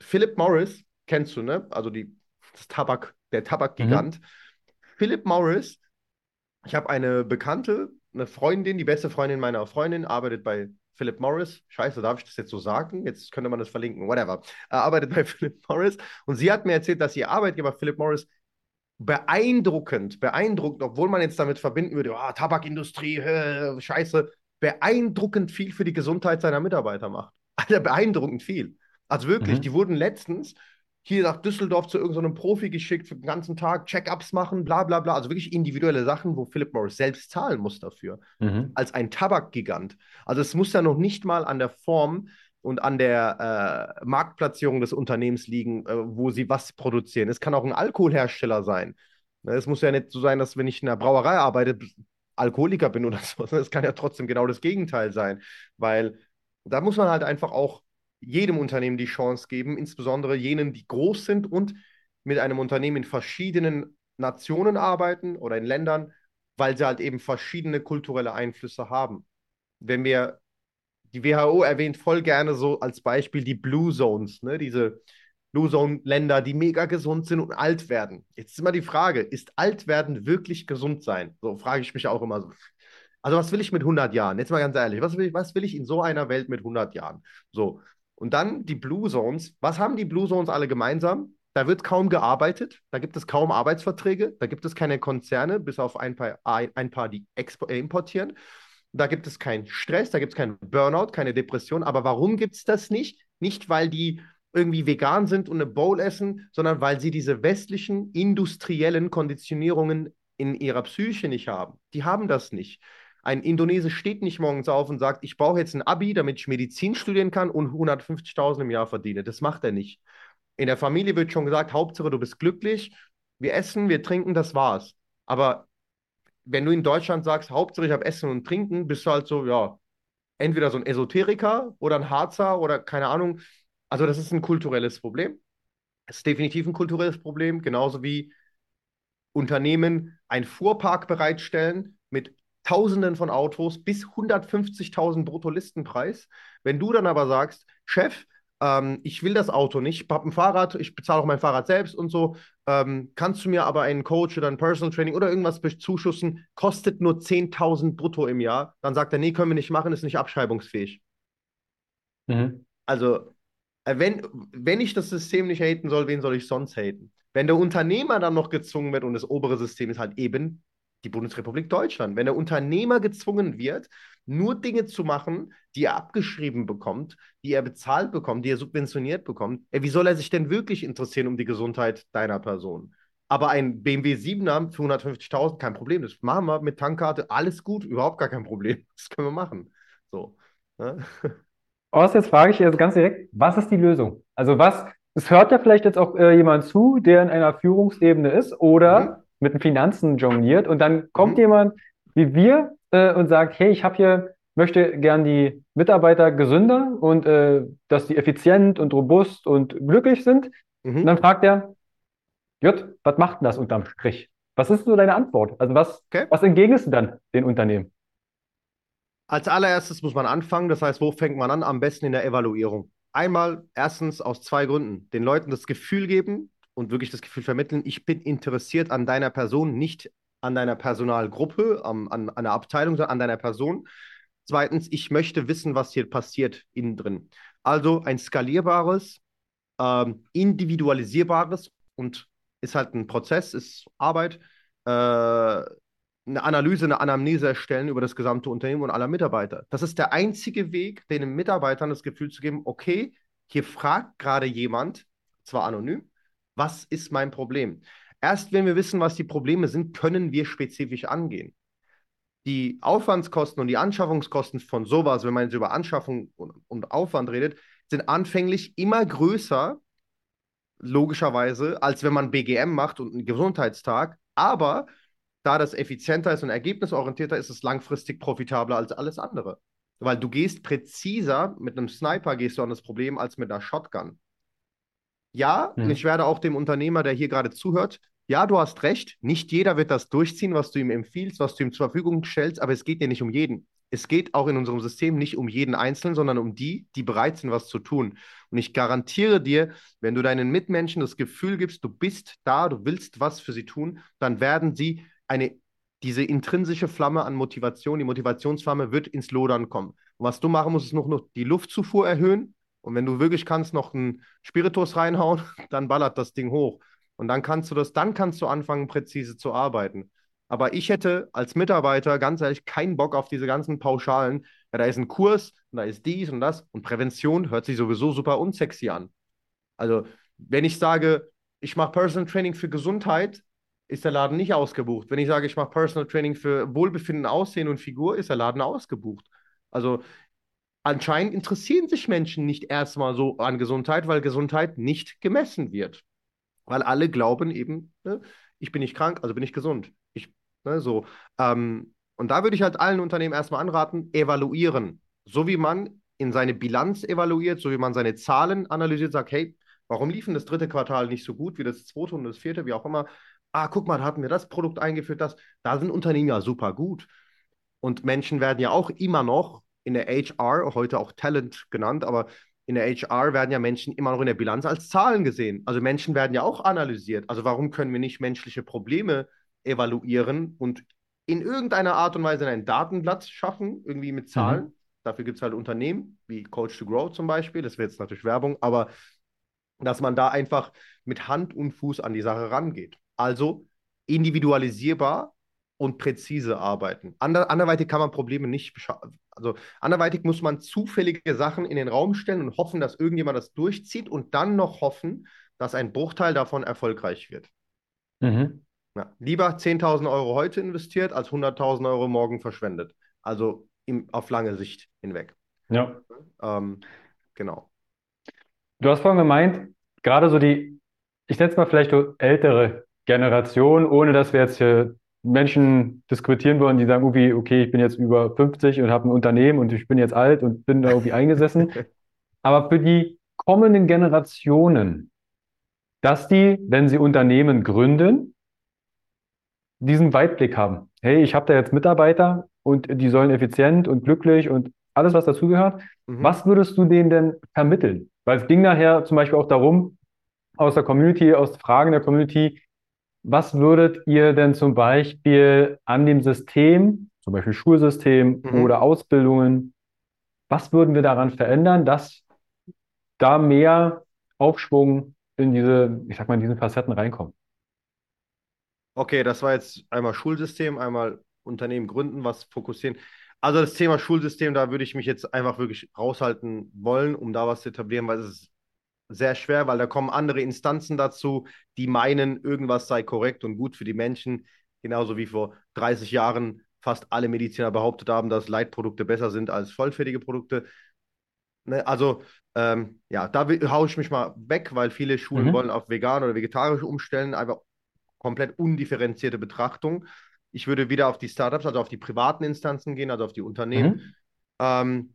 Philip Morris, kennst du, ne? Also die, das Tabak, der Tabakgigant. Mhm. Philip Morris, ich habe eine Bekannte, eine Freundin, die beste Freundin meiner Freundin, arbeitet bei Philip Morris. Scheiße, darf ich das jetzt so sagen? Jetzt könnte man das verlinken, whatever. Er arbeitet [laughs] bei Philip Morris und sie hat mir erzählt, dass ihr Arbeitgeber Philip Morris beeindruckend, beeindruckend, obwohl man jetzt damit verbinden würde, oh, Tabakindustrie, äh, Scheiße, beeindruckend viel für die Gesundheit seiner Mitarbeiter macht. [laughs] Alter, beeindruckend viel. Also wirklich, mhm. die wurden letztens hier nach Düsseldorf zu irgendeinem so Profi geschickt für den ganzen Tag, Check-ups machen, bla bla bla. Also wirklich individuelle Sachen, wo Philip Morris selbst zahlen muss dafür. Mhm. Als ein Tabakgigant. Also es muss ja noch nicht mal an der Form und an der äh, Marktplatzierung des Unternehmens liegen, äh, wo sie was produzieren. Es kann auch ein Alkoholhersteller sein. Ne, es muss ja nicht so sein, dass wenn ich in einer Brauerei arbeite, Alkoholiker bin oder [laughs] so. Es kann ja trotzdem genau das Gegenteil sein, weil da muss man halt einfach auch jedem Unternehmen die Chance geben, insbesondere jenen, die groß sind und mit einem Unternehmen in verschiedenen Nationen arbeiten oder in Ländern, weil sie halt eben verschiedene kulturelle Einflüsse haben. Wenn wir, die WHO erwähnt voll gerne so als Beispiel die Blue Zones, ne? diese Blue Zone-Länder, die mega gesund sind und alt werden. Jetzt ist immer die Frage, ist alt werden wirklich gesund sein? So frage ich mich auch immer so. Also was will ich mit 100 Jahren? Jetzt mal ganz ehrlich, was will ich, was will ich in so einer Welt mit 100 Jahren? So, und dann die Blue Zones. Was haben die Blue Zones alle gemeinsam? Da wird kaum gearbeitet, da gibt es kaum Arbeitsverträge, da gibt es keine Konzerne, bis auf ein paar, ein paar die äh, importieren. Da gibt es keinen Stress, da gibt es keinen Burnout, keine Depression. Aber warum gibt es das nicht? Nicht, weil die irgendwie vegan sind und eine Bowl essen, sondern weil sie diese westlichen industriellen Konditionierungen in ihrer Psyche nicht haben. Die haben das nicht. Ein Indonesier steht nicht morgens auf und sagt, ich brauche jetzt ein Abi, damit ich Medizin studieren kann und 150.000 im Jahr verdiene. Das macht er nicht. In der Familie wird schon gesagt, Hauptsache du bist glücklich, wir essen, wir trinken, das war's. Aber wenn du in Deutschland sagst, Hauptsache ich habe Essen und Trinken, bist du halt so, ja, entweder so ein Esoteriker oder ein Harzer oder keine Ahnung. Also das ist ein kulturelles Problem. Es ist definitiv ein kulturelles Problem, genauso wie Unternehmen einen Fuhrpark bereitstellen mit Tausenden von Autos bis 150.000 Bruttolistenpreis. Wenn du dann aber sagst, Chef, ähm, ich will das Auto nicht, ich habe ein Fahrrad, ich bezahle auch mein Fahrrad selbst und so, ähm, kannst du mir aber einen Coach oder ein Personal Training oder irgendwas zuschussen, kostet nur 10.000 brutto im Jahr, dann sagt er, nee, können wir nicht machen, ist nicht abschreibungsfähig. Mhm. Also, äh, wenn, wenn ich das System nicht haten soll, wen soll ich sonst haten? Wenn der Unternehmer dann noch gezwungen wird und das obere System ist halt eben die Bundesrepublik Deutschland. Wenn der Unternehmer gezwungen wird, nur Dinge zu machen, die er abgeschrieben bekommt, die er bezahlt bekommt, die er subventioniert bekommt, ey, wie soll er sich denn wirklich interessieren um die Gesundheit deiner Person? Aber ein BMW 7er für 150.000, kein Problem. Das machen wir mit Tankkarte, alles gut, überhaupt gar kein Problem. [laughs] Das können wir machen. So. Ne? [laughs] Ost, jetzt frage ich jetzt ganz direkt, was ist die Lösung? Also was, es hört ja vielleicht jetzt auch äh, jemand zu, der in einer Führungsebene ist oder mhm mit den Finanzen jongliert und dann kommt mhm. jemand wie wir äh, und sagt, hey, ich habe hier, möchte gern die Mitarbeiter gesünder und äh, dass die effizient und robust und glücklich sind. Mhm. Und dann fragt er, Jut, was macht denn das unterm Strich? Was ist so deine Antwort? Also was, okay. was entgegnest du dann den Unternehmen? Als allererstes muss man anfangen, das heißt, wo fängt man an? Am besten in der Evaluierung. Einmal, erstens aus zwei Gründen. Den Leuten das Gefühl geben, und wirklich das Gefühl vermitteln, ich bin interessiert an deiner Person, nicht an deiner Personalgruppe, an, an, der Abteilung, sondern an deiner Person. Zweitens, ich möchte wissen, was hier passiert innen drin. Also ein skalierbares, ähm, individualisierbares und ist halt ein Prozess, ist Arbeit, äh, eine Analyse, eine Anamnese erstellen über das gesamte Unternehmen und aller Mitarbeiter. Das ist der einzige Weg, den Mitarbeitern das Gefühl zu geben, okay, hier fragt gerade jemand, zwar anonym, was ist mein Problem? Erst wenn wir wissen, was die Probleme sind, können wir spezifisch angehen. Die Aufwandskosten und die Anschaffungskosten von sowas, wenn man jetzt über Anschaffung und, Aufwand redet, sind anfänglich immer größer, logischerweise, als wenn man BGM macht und einen Gesundheitstag. Aber da das effizienter ist und ergebnisorientierter, ist es langfristig profitabler als alles andere. Weil du gehst präziser, mit einem Sniper gehst du an das Problem als mit einer Shotgun. Ja, mhm. ich werde auch dem Unternehmer, der hier gerade zuhört, ja, du hast recht, nicht jeder wird das durchziehen, was du ihm empfiehlst, was du ihm zur Verfügung stellst, aber es geht dir nicht um jeden. Es geht auch in unserem System nicht um jeden Einzelnen, sondern um die, die bereit sind, was zu tun. Und ich garantiere dir, wenn du deinen Mitmenschen das Gefühl gibst, du bist da, du willst was für sie tun, dann werden sie eine, diese intrinsische Flamme an Motivation, die Motivationsflamme wird ins Lodern kommen. Und was du machen musst, ist noch, noch die Luftzufuhr erhöhen. Und wenn du wirklich kannst, noch einen Spiritus reinhauen, [laughs] dann ballert das Ding hoch. Und dann kannst du das, dann kannst du anfangen, präzise zu arbeiten. Aber ich hätte als Mitarbeiter ganz ehrlich keinen Bock auf diese ganzen Pauschalen. Ja, da ist ein Kurs und da ist dies und das. Und Prävention hört sich sowieso super unsexy an. Also, wenn ich sage, ich mache Personal Training für Gesundheit, ist der Laden nicht ausgebucht. Wenn ich sage, ich mache Personal Training für Wohlbefinden, Aussehen und Figur, ist der Laden ausgebucht. Also anscheinend interessieren sich Menschen nicht erstmal so an Gesundheit, weil Gesundheit nicht gemessen wird. Weil alle glauben eben, ne, ich bin nicht krank, also bin ich gesund. Ich, ne, so. Ähm, und da würde ich halt allen Unternehmen erstmal anraten, evaluieren. So wie man in seine Bilanz evaluiert, so wie man seine Zahlen analysiert, sagt, hey, warum liefen das dritte Quartal nicht so gut wie das zweite und das vierte, wie auch immer? ah, guck mal, da hatten wir das Produkt eingeführt, das. Da sind Unternehmen ja super gut. Und Menschen werden ja auch immer noch in der HR, heute auch Talent genannt, aber in der HR werden ja Menschen immer noch in der Bilanz als Zahlen gesehen. Also Menschen werden ja auch analysiert. Also warum können wir nicht menschliche Probleme evaluieren und in irgendeiner Art und Weise ein Datenblatt schaffen, irgendwie mit Zahlen? Mhm. Dafür gibt es halt Unternehmen wie Coach to Grow zum Beispiel. Das wäre jetzt natürlich Werbung, aber dass man da einfach mit Hand und Fuß an die Sache rangeht. Also individualisierbar und präzise arbeiten. Ander, anderweitig kann man Probleme nicht also anderweitig muss man zufällige Sachen in den Raum stellen und hoffen, dass irgendjemand das durchzieht und dann noch hoffen, dass ein Bruchteil davon erfolgreich wird. Mhm. Ja, lieber 10.000 Euro heute investiert, als 100.000 Euro morgen verschwendet. Also im, auf lange Sicht hinweg. Ja. Ähm, genau. Du hast vorhin gemeint, gerade so die, ich nenne es mal vielleicht so ältere Generation, ohne dass wir jetzt hier Menschen diskutieren wollen, die sagen irgendwie, okay, ich bin jetzt über 50 und habe ein Unternehmen und ich bin jetzt alt und bin da irgendwie eingesessen. [laughs] Aber für die kommenden Generationen, dass die, wenn sie Unternehmen gründen, diesen Weitblick haben. Hey, ich habe da jetzt Mitarbeiter und die sollen effizient und glücklich und alles, was dazugehört. Mhm. Was würdest du denen denn vermitteln? Weil es ging nachher zum Beispiel auch darum, aus der Community, aus Fragen der Community, was würdet ihr denn zum Beispiel an dem System, zum Beispiel Schulsystem mhm. oder Ausbildungen, was würden wir daran verändern, dass da mehr Aufschwung in diese, ich sag mal, in diesen Facetten reinkommt? Okay, das war jetzt einmal Schulsystem, einmal Unternehmen gründen, was fokussieren. Also das Thema Schulsystem, da würde ich mich jetzt einfach wirklich raushalten wollen, um da was zu etablieren, weil es ist sehr schwer, weil da kommen andere Instanzen dazu, die meinen, irgendwas sei korrekt und gut für die Menschen, genauso wie vor 30 Jahren fast alle Mediziner behauptet haben, dass Leitprodukte besser sind als vollfertige Produkte. Ne, also ähm, ja, da haue ich mich mal weg, weil viele Schulen mhm. wollen auf vegan oder vegetarisch umstellen, einfach komplett undifferenzierte Betrachtung. Ich würde wieder auf die Startups, also auf die privaten Instanzen gehen, also auf die Unternehmen. Mhm. Ähm,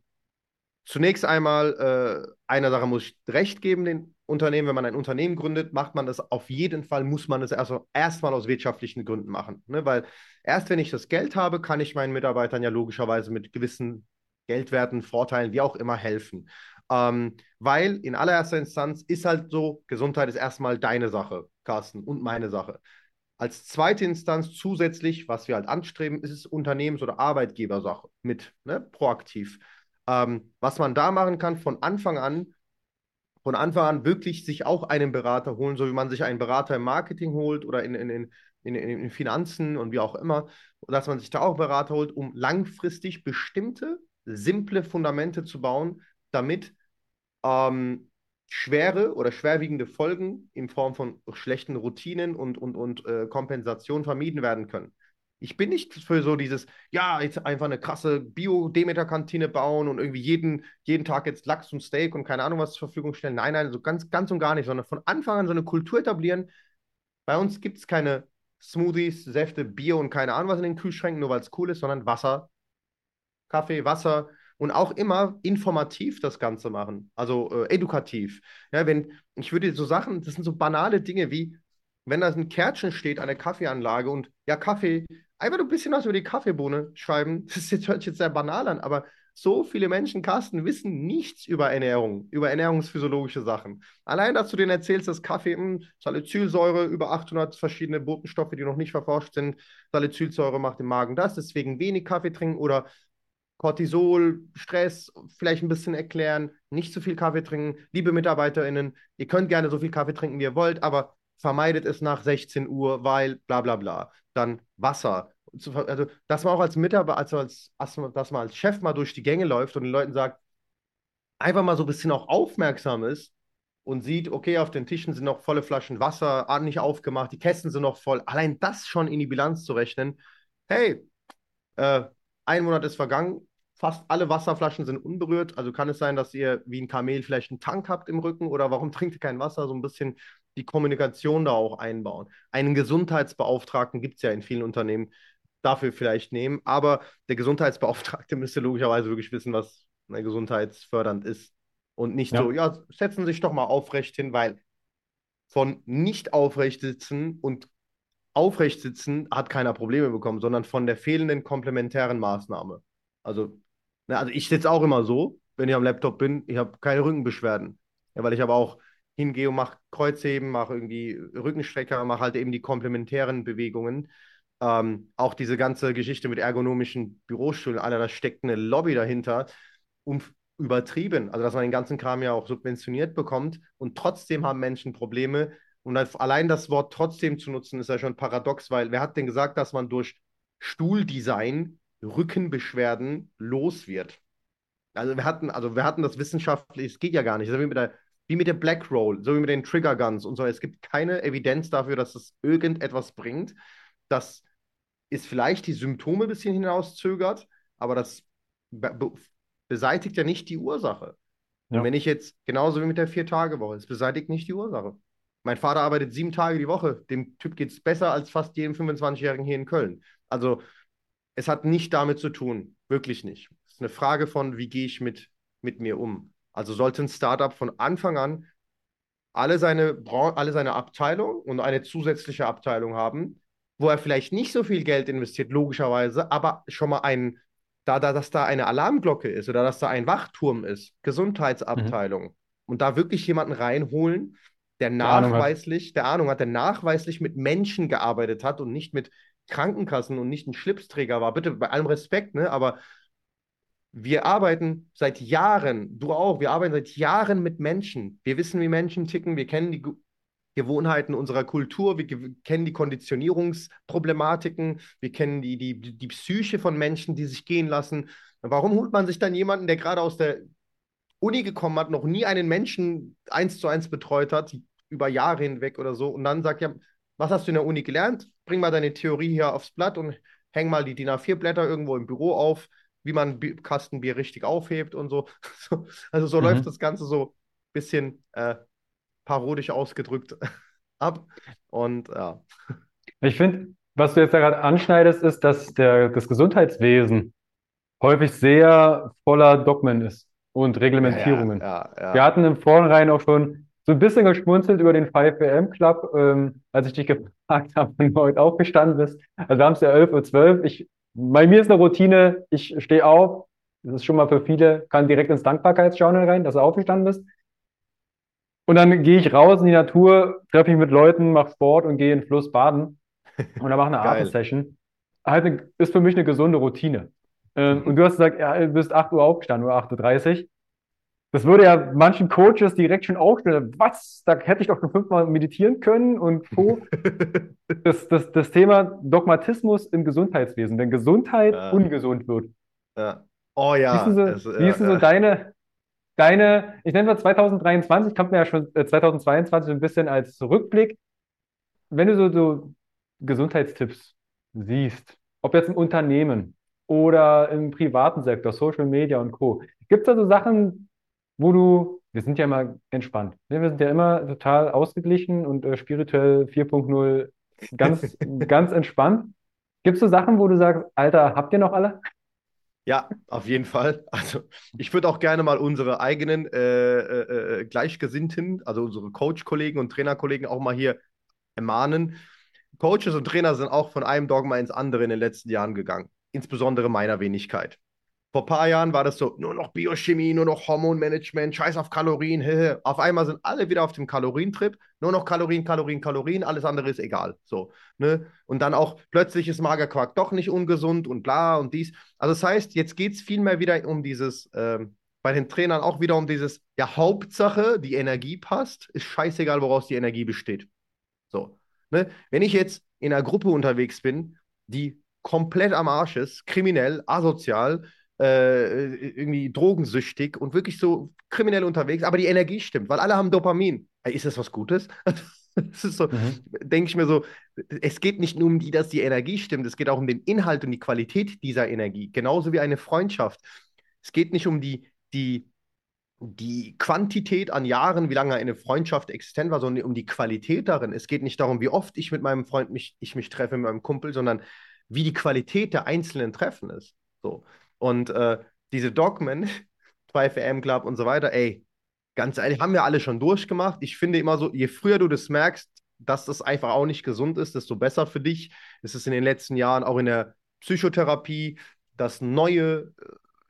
Zunächst einmal, äh, einer Sache muss ich recht geben, den Unternehmen, wenn man ein Unternehmen gründet, macht man das auf jeden Fall, muss man das also erstmal aus wirtschaftlichen Gründen machen. Ne? Weil erst wenn ich das Geld habe, kann ich meinen Mitarbeitern ja logischerweise mit gewissen Geldwerten, Vorteilen, wie auch immer helfen. Ähm, weil in allererster Instanz ist halt so, Gesundheit ist erstmal deine Sache, Carsten, und meine Sache. Als zweite Instanz zusätzlich, was wir halt anstreben, ist es Unternehmens- oder Arbeitgebersache mit, ne, proaktiv. Ähm, was man da machen kann von Anfang an, von Anfang an wirklich sich auch einen Berater holen, so wie man sich einen Berater im Marketing holt oder in, in, in, in, in Finanzen und wie auch immer, dass man sich da auch Berater holt, um langfristig bestimmte, simple Fundamente zu bauen, damit ähm, schwere oder schwerwiegende Folgen in Form von schlechten Routinen und, und, und äh, Kompensation vermieden werden können. Ich bin nicht für so dieses, ja, jetzt einfach eine krasse Bio-Demeter-Kantine bauen und irgendwie jeden, jeden Tag jetzt Lachs und Steak und keine Ahnung was zur Verfügung stellen. Nein, nein, so ganz, ganz und gar nicht, sondern von Anfang an so eine Kultur etablieren. Bei uns gibt es keine Smoothies, Säfte, Bier und keine Ahnung was in den Kühlschränken, nur weil es cool ist, sondern Wasser, Kaffee, Wasser und auch immer informativ das Ganze machen, also äh, edukativ. Ja, wenn ich würde so Sachen, das sind so banale Dinge wie, wenn da ein Kärtchen steht an der Kaffeeanlage und ja, Kaffee, einfach ein bisschen was über die Kaffeebohne schreiben. [laughs] Das jetzt, hört sich jetzt sehr banal an, aber so viele Menschen, Carsten, wissen nichts über Ernährung, über ernährungsphysiologische Sachen. Allein, dass du denen erzählst, dass Kaffee, hm, Salicylsäure, über 800 verschiedene Botenstoffe, die noch nicht verforscht sind, Salicylsäure macht im Magen das, deswegen wenig Kaffee trinken oder Cortisol, Stress, vielleicht ein bisschen erklären, nicht zu viel Kaffee trinken. Liebe MitarbeiterInnen, ihr könnt gerne so viel Kaffee trinken, wie ihr wollt, aber vermeidet es nach 16 Uhr, weil bla bla bla. Dann Wasser. Also, dass man auch als Mitarbeiter, also als, dass man als Chef mal durch die Gänge läuft und den Leuten sagt, einfach mal so ein bisschen auch aufmerksam ist und sieht, okay, auf den Tischen sind noch volle Flaschen Wasser, nicht aufgemacht, die Kästen sind noch voll. Allein das schon in die Bilanz zu rechnen. Hey, äh, ein Monat ist vergangen, fast alle Wasserflaschen sind unberührt. Also kann es sein, dass ihr wie ein Kamel vielleicht einen Tank habt im Rücken oder warum trinkt ihr kein Wasser? So ein bisschen die Kommunikation da auch einbauen. Einen Gesundheitsbeauftragten gibt es ja in vielen Unternehmen, dafür vielleicht nehmen, aber der Gesundheitsbeauftragte [laughs] müsste logischerweise wirklich wissen, was gesundheitsfördernd ist. Und nicht ja. so, ja, setzen Sie sich doch mal aufrecht hin, weil von nicht aufrecht sitzen und aufrecht sitzen hat keiner Probleme bekommen, sondern von der fehlenden komplementären Maßnahme. Also, ne, also ich sitze auch immer so, wenn ich am Laptop bin, ich habe keine Rückenbeschwerden. Ja, weil ich aber auch hingehe und mache Kreuzheben, mache irgendwie Rückenstrecker, mache halt eben die komplementären Bewegungen. Ähm, auch diese ganze Geschichte mit ergonomischen Bürostühlen, Alter, da steckt eine Lobby dahinter, um übertrieben, also dass man den ganzen Kram ja auch subventioniert bekommt und trotzdem haben Menschen Probleme. Und allein das Wort trotzdem zu nutzen, ist ja schon paradox, weil wer hat denn gesagt, dass man durch Stuhldesign Rückenbeschwerden los wird? Also wir hatten, also wir hatten das wissenschaftlich, es geht ja gar nicht. Das ist wie mit der wie mit der Black Roll, so wie mit den Trigger Guns und so. Es gibt keine Evidenz dafür, dass es irgendetwas bringt. Das ist vielleicht die Symptome ein bisschen hinauszögert, aber das be beseitigt ja nicht die Ursache. Ja. Und wenn ich jetzt, genauso wie mit der Vier-Tage-Woche, es beseitigt nicht die Ursache. Mein Vater arbeitet sieben Tage die Woche. Dem Typ geht es besser als fast jedem 25-Jährigen hier in Köln. Also, es hat nicht damit zu tun. Wirklich nicht. Es ist eine Frage von, wie gehe ich mit, mit mir um. Also sollte ein Startup von Anfang an alle seine, alle seine Abteilung und eine zusätzliche Abteilung haben, wo er vielleicht nicht so viel Geld investiert, logischerweise, aber schon mal ein, da, da dass da eine Alarmglocke ist oder dass da ein Wachturm ist, Gesundheitsabteilung, mhm. und da wirklich jemanden reinholen, der nachweislich, der Ahnung hat, der nachweislich mit Menschen gearbeitet hat und nicht mit Krankenkassen und nicht ein Schlipsträger war. Bitte bei allem Respekt, ne? Aber wir arbeiten seit Jahren, du auch, wir arbeiten seit Jahren mit Menschen. Wir wissen, wie Menschen ticken, wir kennen die Gewohnheiten unserer Kultur, wir kennen die Konditionierungsproblematiken, wir kennen die, die, die Psyche von Menschen, die sich gehen lassen. Warum holt man sich dann jemanden, der gerade aus der Uni gekommen hat, noch nie einen Menschen eins zu eins betreut hat, über Jahre hinweg oder so, und dann sagt, ja, was hast du in der Uni gelernt? Bring mal deine Theorie hier aufs Blatt und häng mal die DIN A4-Blätter irgendwo im Büro auf wie man Kastenbier richtig aufhebt und so. [laughs] also so mhm. läuft das Ganze so ein bisschen äh, parodisch ausgedrückt [laughs] ab. Und ja. Ich finde, was du jetzt da gerade anschneidest, ist, dass der, das Gesundheitswesen häufig sehr voller Dogmen ist und Reglementierungen. Ja, ja, ja, Wir hatten im Vornherein auch schon so ein bisschen geschmunzelt über den 5am Club, ähm, als ich dich gefragt [laughs] habe, wann du heute aufgestanden bist. Also wir haben es ja 11.12 Uhr. Ich bei mir ist eine Routine, ich stehe auf, das ist schon mal für viele, kann direkt ins Dankbarkeitsjournal rein, dass du aufgestanden bist. Und dann gehe ich raus in die Natur, treffe mich mit Leuten, mache Sport und gehe in den Fluss baden und dann mache eine [laughs] Atemsession. Halt ist für mich eine gesunde Routine. Ähm. Und du hast gesagt, ja, du bist 8 Uhr aufgestanden oder 8.30 Uhr. Das würde ja manchen Coaches direkt schon aufstellen. Was? Da hätte ich doch schon fünfmal meditieren können und Co. [laughs] Das, das, das Thema Dogmatismus im Gesundheitswesen, wenn Gesundheit Ja, ungesund wird. ja. Oh Wie ist denn ja, so, es, wie ist ja, denn so ja. deine, deine, ich nenne mal 2023, kommt mir ja schon äh, 2022 so ein bisschen als Rückblick. Wenn du so, so Gesundheitstipps siehst, ob jetzt im Unternehmen oder im privaten Sektor, Social Media und Co., gibt es da so Sachen, wo du, wir sind ja immer entspannt, ne? Wir sind ja immer total ausgeglichen und äh, spirituell 4.0 [laughs] ganz, ganz entspannt. Gibt es so Sachen, wo du sagst, Alter, habt ihr noch alle? Ja, auf jeden Fall. Also ich würde auch gerne mal unsere eigenen äh, äh, äh, Gleichgesinnten, also unsere Coach-Kollegen und Trainerkollegen auch mal hier ermahnen. Coaches und Trainer sind auch von einem Dogma ins andere in den letzten Jahren gegangen, insbesondere meiner Wenigkeit. Vor ein paar Jahren war das so, nur noch Biochemie, nur noch Hormonmanagement, scheiß auf Kalorien. hehe. Auf einmal sind alle wieder auf dem Kalorientrip, nur noch Kalorien, Kalorien, Kalorien, alles andere ist egal. So, ne? Und dann auch plötzlich ist Magerquark doch nicht ungesund und bla und dies. Also das heißt, jetzt geht es vielmehr wieder um dieses, ähm, bei den Trainern auch wieder um dieses, ja, Hauptsache, die Energie passt, ist scheißegal, woraus die Energie besteht. So, ne? Wenn ich jetzt in einer Gruppe unterwegs bin, die komplett am Arsch ist, kriminell, asozial, äh, irgendwie drogensüchtig und wirklich so kriminell unterwegs, aber die Energie stimmt, weil alle haben Dopamin. Ey, Ist das was Gutes? [laughs] Das ist so, Mhm. denke ich mir so, es geht nicht nur um die, dass die Energie stimmt, es geht auch um den Inhalt und die Qualität dieser Energie, genauso wie eine Freundschaft. Es geht nicht um die, die, die Quantität an Jahren, wie lange eine Freundschaft existent war, sondern um die Qualität darin. Es geht nicht darum, wie oft ich mit meinem Freund mich, ich mich treffe, mit meinem Kumpel, sondern wie die Qualität der einzelnen Treffen ist. So. Und äh, diese Dogmen, [laughs] 2FM Club und so weiter, ey, ganz ehrlich, haben wir alle schon durchgemacht. Ich finde immer so, je früher du das merkst, dass das einfach auch nicht gesund ist, desto besser für dich. Es ist in den letzten Jahren auch in der Psychotherapie, dass neue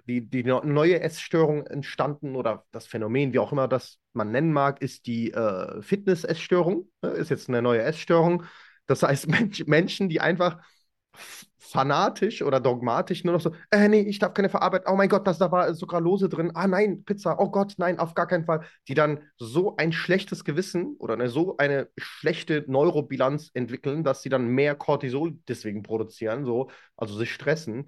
die, die neue Essstörung entstanden oder das Phänomen, wie auch immer das man nennen mag, ist die äh, Fitness-Essstörung. Ne? Ist jetzt eine neue Essstörung. Das heißt, [laughs] Mensch, Menschen, die einfach fanatisch oder dogmatisch nur noch so, äh, nee, ich darf keine verarbeiten. Oh mein Gott, das, da war Sucralose drin. Ah nein, Pizza. Oh Gott, nein, auf gar keinen Fall. Die dann so ein schlechtes Gewissen oder eine, so eine schlechte Neurobilanz entwickeln, dass sie dann mehr Cortisol deswegen produzieren, so, also sich stressen.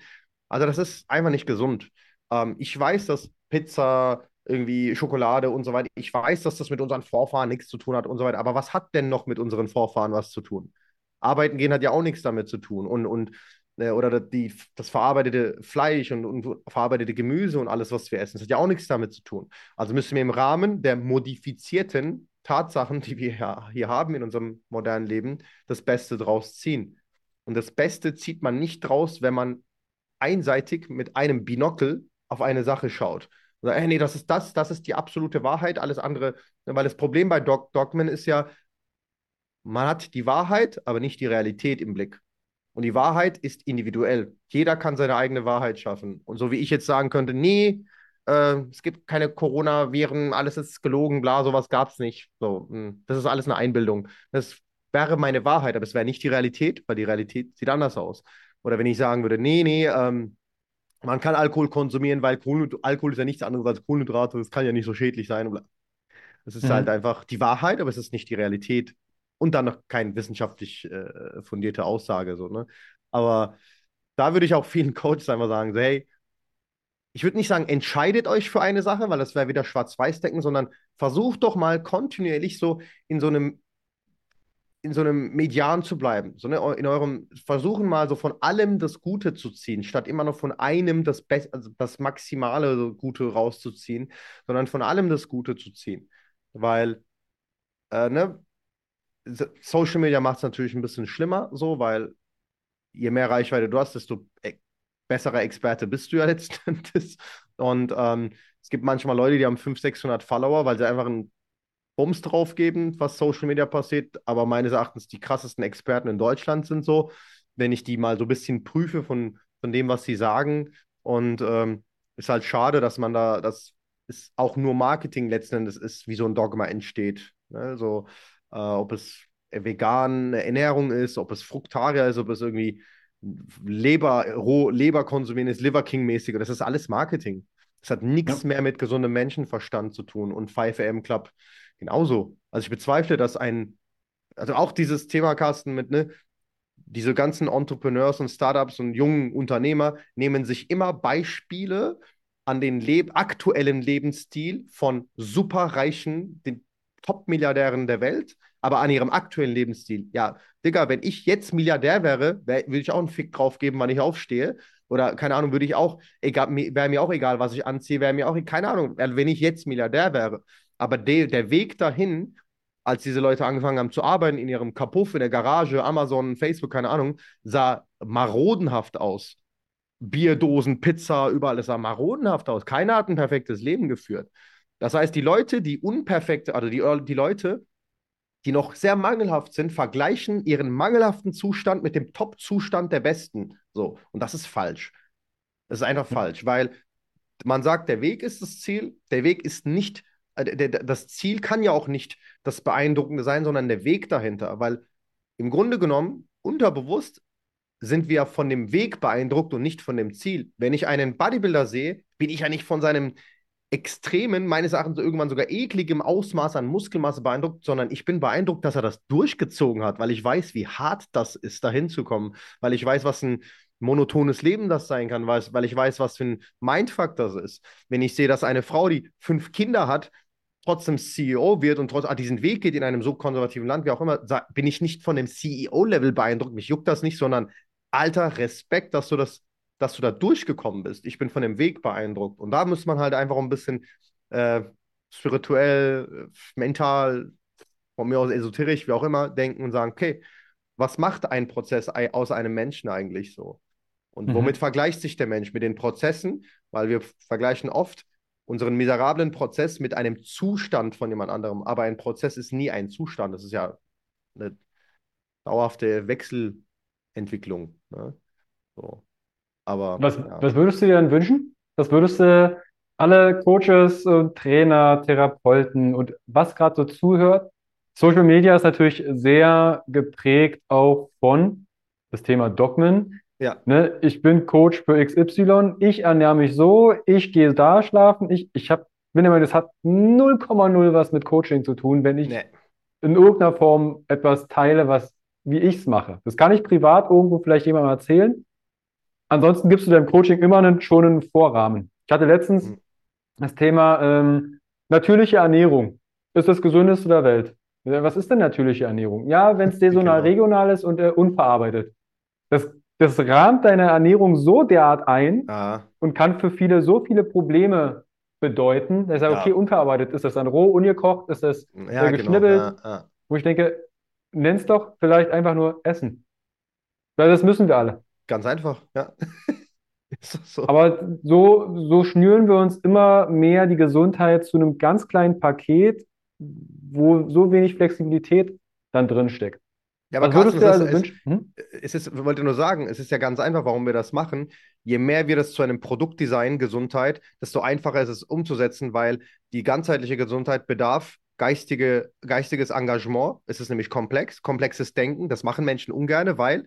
Also das ist einfach nicht gesund. Ähm, ich weiß, dass Pizza, irgendwie Schokolade und so weiter, ich weiß, dass das mit unseren Vorfahren nichts zu tun hat und so weiter. Aber was hat denn noch mit unseren Vorfahren was zu tun? Arbeiten gehen hat ja auch nichts damit zu tun. Und, und äh, oder die, das verarbeitete Fleisch und, und verarbeitete Gemüse und alles, was wir essen, das hat ja auch nichts damit zu tun. Also müssen wir im Rahmen der modifizierten Tatsachen, die wir hier, haben in unserem modernen Leben, das Beste draus ziehen. Und das Beste zieht man nicht draus, wenn man einseitig mit einem Binokel auf eine Sache schaut. Und sagt, hey, nee, das ist das, das ist die absolute Wahrheit, alles andere, weil das Problem bei Dog Dogmen ist ja, man hat die Wahrheit, aber nicht die Realität im Blick. Und die Wahrheit ist individuell. Jeder kann seine eigene Wahrheit schaffen. Und so wie ich jetzt sagen könnte, nee, äh, es gibt keine Corona-Viren, alles ist gelogen, bla, sowas gab es nicht. So, mh, das ist alles eine Einbildung. Das wäre meine Wahrheit, aber es wäre nicht die Realität, weil die Realität sieht anders aus. Oder wenn ich sagen würde, nee, nee, ähm, man kann Alkohol konsumieren, weil Kohlenhyd Alkohol ist ja nichts anderes als Kohlenhydrate, das kann ja nicht so schädlich sein. Es ist halt Mhm. einfach die Wahrheit, aber es ist nicht die Realität. Und dann noch keine wissenschaftlich äh, fundierte Aussage. So, ne? Aber da würde ich auch vielen [laughs] Coaches einfach sagen: so, hey, ich würde nicht sagen, entscheidet euch für eine Sache, weil das wäre wieder Schwarz-Weiß-Denken, sondern versucht doch mal kontinuierlich so in so einem, in so einem Median zu bleiben. So, ne? In eurem Versuchen mal so von allem das Gute zu ziehen, statt immer noch von einem das, Be also das maximale Gute rauszuziehen, sondern von allem das Gute zu ziehen. Weil, äh, ne? Social Media macht es natürlich ein bisschen schlimmer, so, weil je mehr Reichweite du hast, desto e besserer Experte bist du ja [laughs] letzten Endes. Und ähm, es gibt manchmal Leute, die haben 500, 600 Follower, weil sie einfach einen Bums drauf geben, was Social Media passiert. Aber meines Erachtens die krassesten Experten in Deutschland sind so, wenn ich die mal so ein bisschen prüfe von, von dem, was sie sagen. Und ähm, ist halt schade, dass man da, das ist auch nur Marketing letzten Endes ist, wie so ein Dogma entsteht. Ne? Äh, ob es vegane Ernährung ist, ob es Fruktarier ist, ob es irgendwie Leber, roh Leber konsumieren ist, Liver King-mäßig. Das ist alles Marketing. Es hat nichts ja. mehr mit gesundem Menschenverstand zu tun und 5am Club genauso. Also ich bezweifle, dass ein, also auch dieses Thema, Carsten, mit, ne, diese ganzen Entrepreneurs und Startups und jungen Unternehmer nehmen sich immer Beispiele an den Leb aktuellen Lebensstil von superreichen, den Top-Milliardären der Welt, aber an ihrem aktuellen Lebensstil. Ja, Digga, wenn ich jetzt Milliardär wäre, wär, würde ich auch einen Fick drauf geben, wann ich aufstehe. Oder keine Ahnung, würde ich auch, wäre mir auch egal, was ich anziehe, wäre mir auch, keine Ahnung, wenn ich jetzt Milliardär wäre. Aber de, der Weg dahin, als diese Leute angefangen haben zu arbeiten in ihrem Kapuff, in der Garage, Amazon, Facebook, keine Ahnung, sah marodenhaft aus. Bierdosen, Pizza, überall, das sah marodenhaft aus. Keiner hat ein perfektes Leben geführt. Das heißt, die Leute, die unperfekt, also die, die Leute, die noch sehr mangelhaft sind, vergleichen ihren mangelhaften Zustand mit dem Top-Zustand der Besten. So, und das ist falsch. Das ist einfach mhm. falsch, weil man sagt, der Weg ist das Ziel, der Weg ist nicht, äh, das Ziel kann ja auch nicht das Beeindruckende sein, sondern der Weg dahinter, weil im Grunde genommen, unterbewusst, sind wir von dem Weg beeindruckt und nicht von dem Ziel. Wenn ich einen Bodybuilder sehe, bin ich ja nicht von seinem extremen, meines Erachtens irgendwann sogar ekligem Ausmaß an Muskelmasse beeindruckt, sondern ich bin beeindruckt, dass er das durchgezogen hat, weil ich weiß, wie hart das ist, dahin zu kommen, weil ich weiß, was ein monotones Leben das sein kann, weil, ich weiß, was für ein Mindfuck das ist. Wenn ich sehe, dass eine Frau, die fünf Kinder hat, trotzdem CEO wird und trotzdem diesen Weg geht in einem so konservativen Land, wie auch immer, bin ich nicht von dem CEO-Level beeindruckt. Mich juckt das nicht, sondern alter Respekt, dass du das dass du da durchgekommen bist. Ich bin von dem Weg beeindruckt. Und da muss man halt einfach ein bisschen äh, spirituell, mental, von mir aus esoterisch, wie auch immer, denken und sagen, okay, was macht ein Prozess aus einem Menschen eigentlich so? Und mhm. womit vergleicht sich der Mensch? Mit den Prozessen, weil wir vergleichen oft unseren miserablen Prozess mit einem Zustand von jemand anderem. Aber ein Prozess ist nie ein Zustand. Das ist ja eine dauerhafte Wechselentwicklung. Ne? So. Aber, was, ja. was würdest du dir denn wünschen? Was würdest du alle Coaches und Trainer, Therapeuten und was gerade so zuhört? Social Media ist natürlich sehr geprägt auch von das Thema Dogmen. Ja. Ne, ich bin Coach für XY, ich ernähre mich so, ich gehe da schlafen, ich, ich habe, bin immer, das hat 0,0 was mit Coaching zu tun, wenn ich nee. in irgendeiner Form etwas teile, was wie ich es mache. Das kann ich privat irgendwo vielleicht jemandem erzählen, Ansonsten gibst du deinem Coaching immer einen, schon einen Vorrahmen. Ich hatte letztens mhm. das Thema ähm, natürliche Ernährung. Ist das gesündeste der Welt? Was ist denn natürliche Ernährung? Ja, wenn es [laughs] saisonal genau. regional ist und äh, unverarbeitet. Das, das rahmt deine Ernährung so derart ein ah. und kann für viele so viele Probleme bedeuten. Das ist ja, okay, unverarbeitet. Ist das dann roh, ungekocht? Ist das ja, äh, genau. geschnibbelt? Genau. Ja, Wo ich denke, nenn's doch vielleicht einfach nur Essen. Weil das müssen wir alle. Ganz einfach, ja. [laughs] so. Aber so, so schnüren wir uns immer mehr die Gesundheit zu einem ganz kleinen Paket, wo so wenig Flexibilität dann drin steckt. Ja, aber Carsten, also es, ist, hm? es ist, ich wollte nur sagen, es ist ja ganz einfach, warum wir das machen. Je mehr wir das zu einem Produkt designen, Gesundheit, desto einfacher ist es umzusetzen, weil die ganzheitliche Gesundheit bedarf geistige, geistiges Engagement. Es ist nämlich komplex, komplexes Denken. Das machen Menschen ungern, weil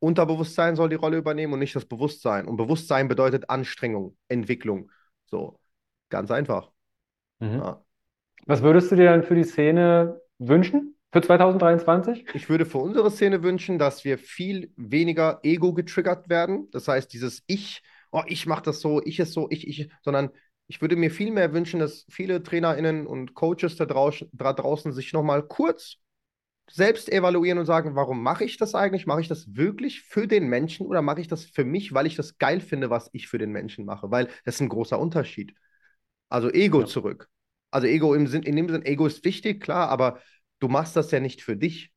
Unterbewusstsein soll die Rolle übernehmen und nicht das Bewusstsein. Und Bewusstsein bedeutet Anstrengung, Entwicklung. So, ganz einfach. Mhm. Ja. Was würdest du dir dann für die Szene wünschen? Für 2023? Ich würde für unsere Szene wünschen, dass wir viel weniger Ego getriggert werden. Das heißt, dieses Ich, oh, ich mache das so, ich ist so, ich, ich, sondern ich würde mir viel mehr wünschen, dass viele TrainerInnen und Coaches da draußen, da draußen sich nochmal kurz selbst evaluieren und sagen, warum mache ich das eigentlich? Mache ich das wirklich für den Menschen oder mache ich das für mich, weil ich das geil finde, was ich für den Menschen mache? Weil das ist ein großer Unterschied. Also Ego ja. zurück. Also Ego im Sinn, in dem Sinn, Ego ist wichtig, klar, aber du machst das ja nicht für dich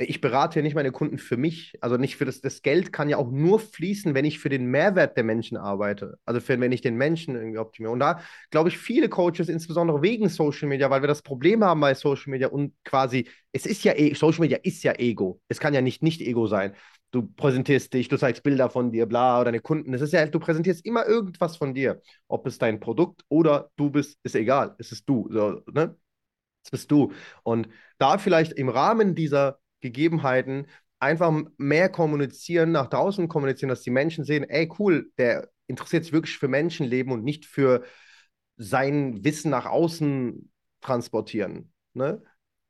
ich berate ja nicht meine Kunden für mich. Also nicht für das, das Geld kann ja auch nur fließen, wenn ich für den Mehrwert der Menschen arbeite. Also für, wenn ich den Menschen irgendwie optimiere. Und da glaube ich, viele Coaches, insbesondere wegen Social Media, weil wir das Problem haben bei Social Media und quasi, es ist ja, e, Social Media ist ja Ego. Es kann ja nicht nicht Ego sein. Du präsentierst dich, du zeigst Bilder von dir, bla, oder deine Kunden. Es ist ja, du präsentierst immer irgendwas von dir. Ob es dein Produkt oder du bist, ist egal. Es ist du. So, ne? Das bist du. Und da vielleicht im Rahmen dieser Gegebenheiten einfach mehr kommunizieren, nach draußen kommunizieren, dass die Menschen sehen, ey, cool, der interessiert sich wirklich für Menschenleben und nicht für sein Wissen nach außen transportieren. Ne?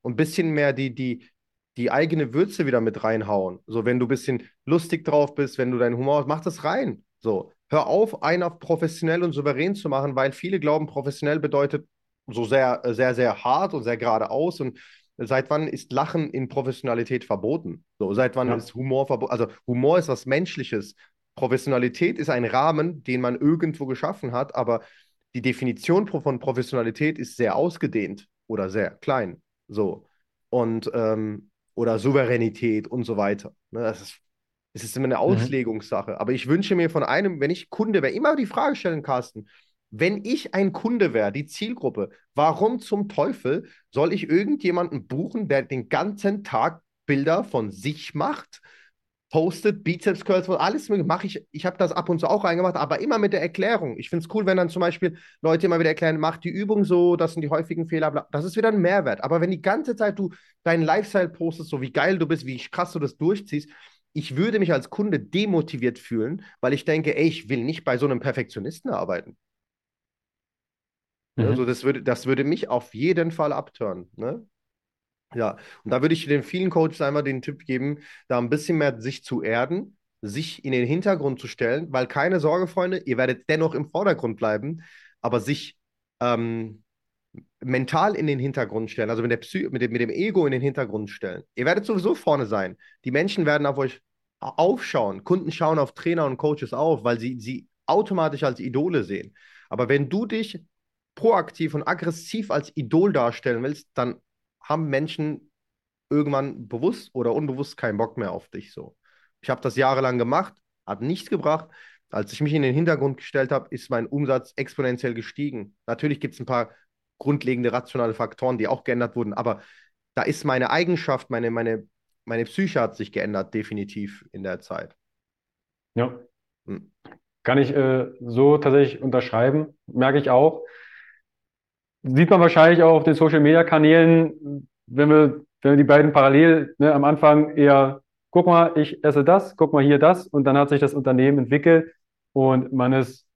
Und ein bisschen mehr die, die, die eigene Würze wieder mit reinhauen. So, wenn du ein bisschen lustig drauf bist, wenn du deinen Humor hast, mach das rein. So, hör auf, einen auf professionell und souverän zu machen, weil viele glauben, professionell bedeutet so sehr, sehr, sehr hart und sehr geradeaus. Und seit wann ist Lachen in Professionalität verboten? So, seit wann ja. ist Humor verboten? Also, Humor ist was Menschliches. Professionalität ist ein Rahmen, den man irgendwo geschaffen hat, aber die Definition von Professionalität ist sehr ausgedehnt oder sehr klein. So. Und ähm, oder Souveränität und so weiter. Ne, das ist, es ist immer eine mhm. Auslegungssache. Mhm. Aber ich wünsche mir von einem, wenn ich Kunde wäre, immer die Frage stellen, Carsten, wenn ich ein Kunde wäre, die Zielgruppe, warum zum Teufel soll ich irgendjemanden buchen, der den ganzen Tag Bilder von sich macht, postet, Bizeps Curls, alles mache ich. Ich habe das ab und zu auch reingemacht, aber immer mit der Erklärung. Ich finde es cool, wenn dann zum Beispiel Leute immer wieder erklären, mach die Übung so, das sind die häufigen Fehler, bla. das ist wieder ein Mehrwert. Aber wenn die ganze Zeit du deinen Lifestyle postest, so wie geil du bist, wie krass du das durchziehst, ich würde mich als Kunde demotiviert fühlen, weil ich denke, ey, ich will nicht bei so einem Perfektionisten arbeiten. Mhm. Also das würde, das würde mich auf jeden Fall abtören. Ne? Ja, und da würde ich den vielen Coaches einmal den Tipp geben, da ein bisschen mehr sich zu erden, sich in den Hintergrund zu stellen, weil keine Sorge, Freunde, ihr werdet dennoch im Vordergrund bleiben, aber sich ähm, mental in den Hintergrund stellen, also mit, der Psy mit, dem, mit dem Ego in den Hintergrund stellen. Ihr werdet sowieso vorne sein. Die Menschen werden auf euch aufschauen. Kunden schauen auf Trainer und Coaches auf, weil sie sie automatisch als Idole sehen. Aber wenn du dich proaktiv und aggressiv als Idol darstellen willst, dann haben Menschen irgendwann bewusst oder unbewusst keinen Bock mehr auf dich so. Ich habe das jahrelang gemacht, hat nichts gebracht. Als ich mich in den Hintergrund gestellt habe, ist mein Umsatz exponentiell gestiegen. Natürlich gibt es ein paar grundlegende rationale Faktoren, die auch geändert wurden, aber da ist meine Eigenschaft, meine, meine, meine Psyche hat sich geändert, definitiv in der Zeit. Ja. Hm. Kann ich äh, so tatsächlich unterschreiben, merke ich auch. Sieht man wahrscheinlich auch auf den Social Media Kanälen, wenn wir, wenn wir die beiden parallel ne, am Anfang eher, guck mal, ich esse das, guck mal hier das und dann hat sich das Unternehmen entwickelt und man ist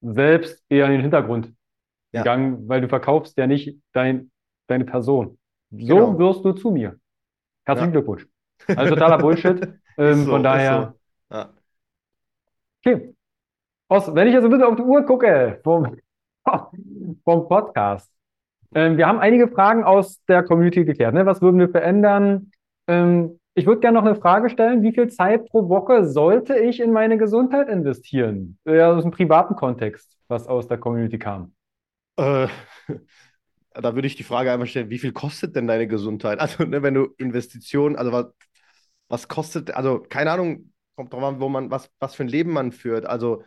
selbst eher in den Hintergrund ja. gegangen, weil du verkaufst ja nicht dein, deine Person. So genau. wirst du zu mir. Herzlichen ja. Glückwunsch. Also totaler [laughs] Bullshit. ähm, so, von daher. So. Ja. Okay. Aus, wenn ich jetzt ein bisschen auf die Uhr gucke, vom, [laughs] vom Podcast. Ähm, wir haben einige Fragen aus der Community geklärt. Ne? Was würden wir verändern? Ähm, ich würde gerne noch eine Frage stellen. Wie viel Zeit pro Woche sollte ich in meine Gesundheit investieren? Ja, aus einem privaten Kontext, was aus der Community kam. Äh, [laughs] da würde ich die Frage einmal stellen, wie viel kostet denn deine Gesundheit? Also, ne, wenn du Investitionen, also was, was kostet, also keine Ahnung, kommt drauf an, wo man, was, was für ein Leben man führt. Also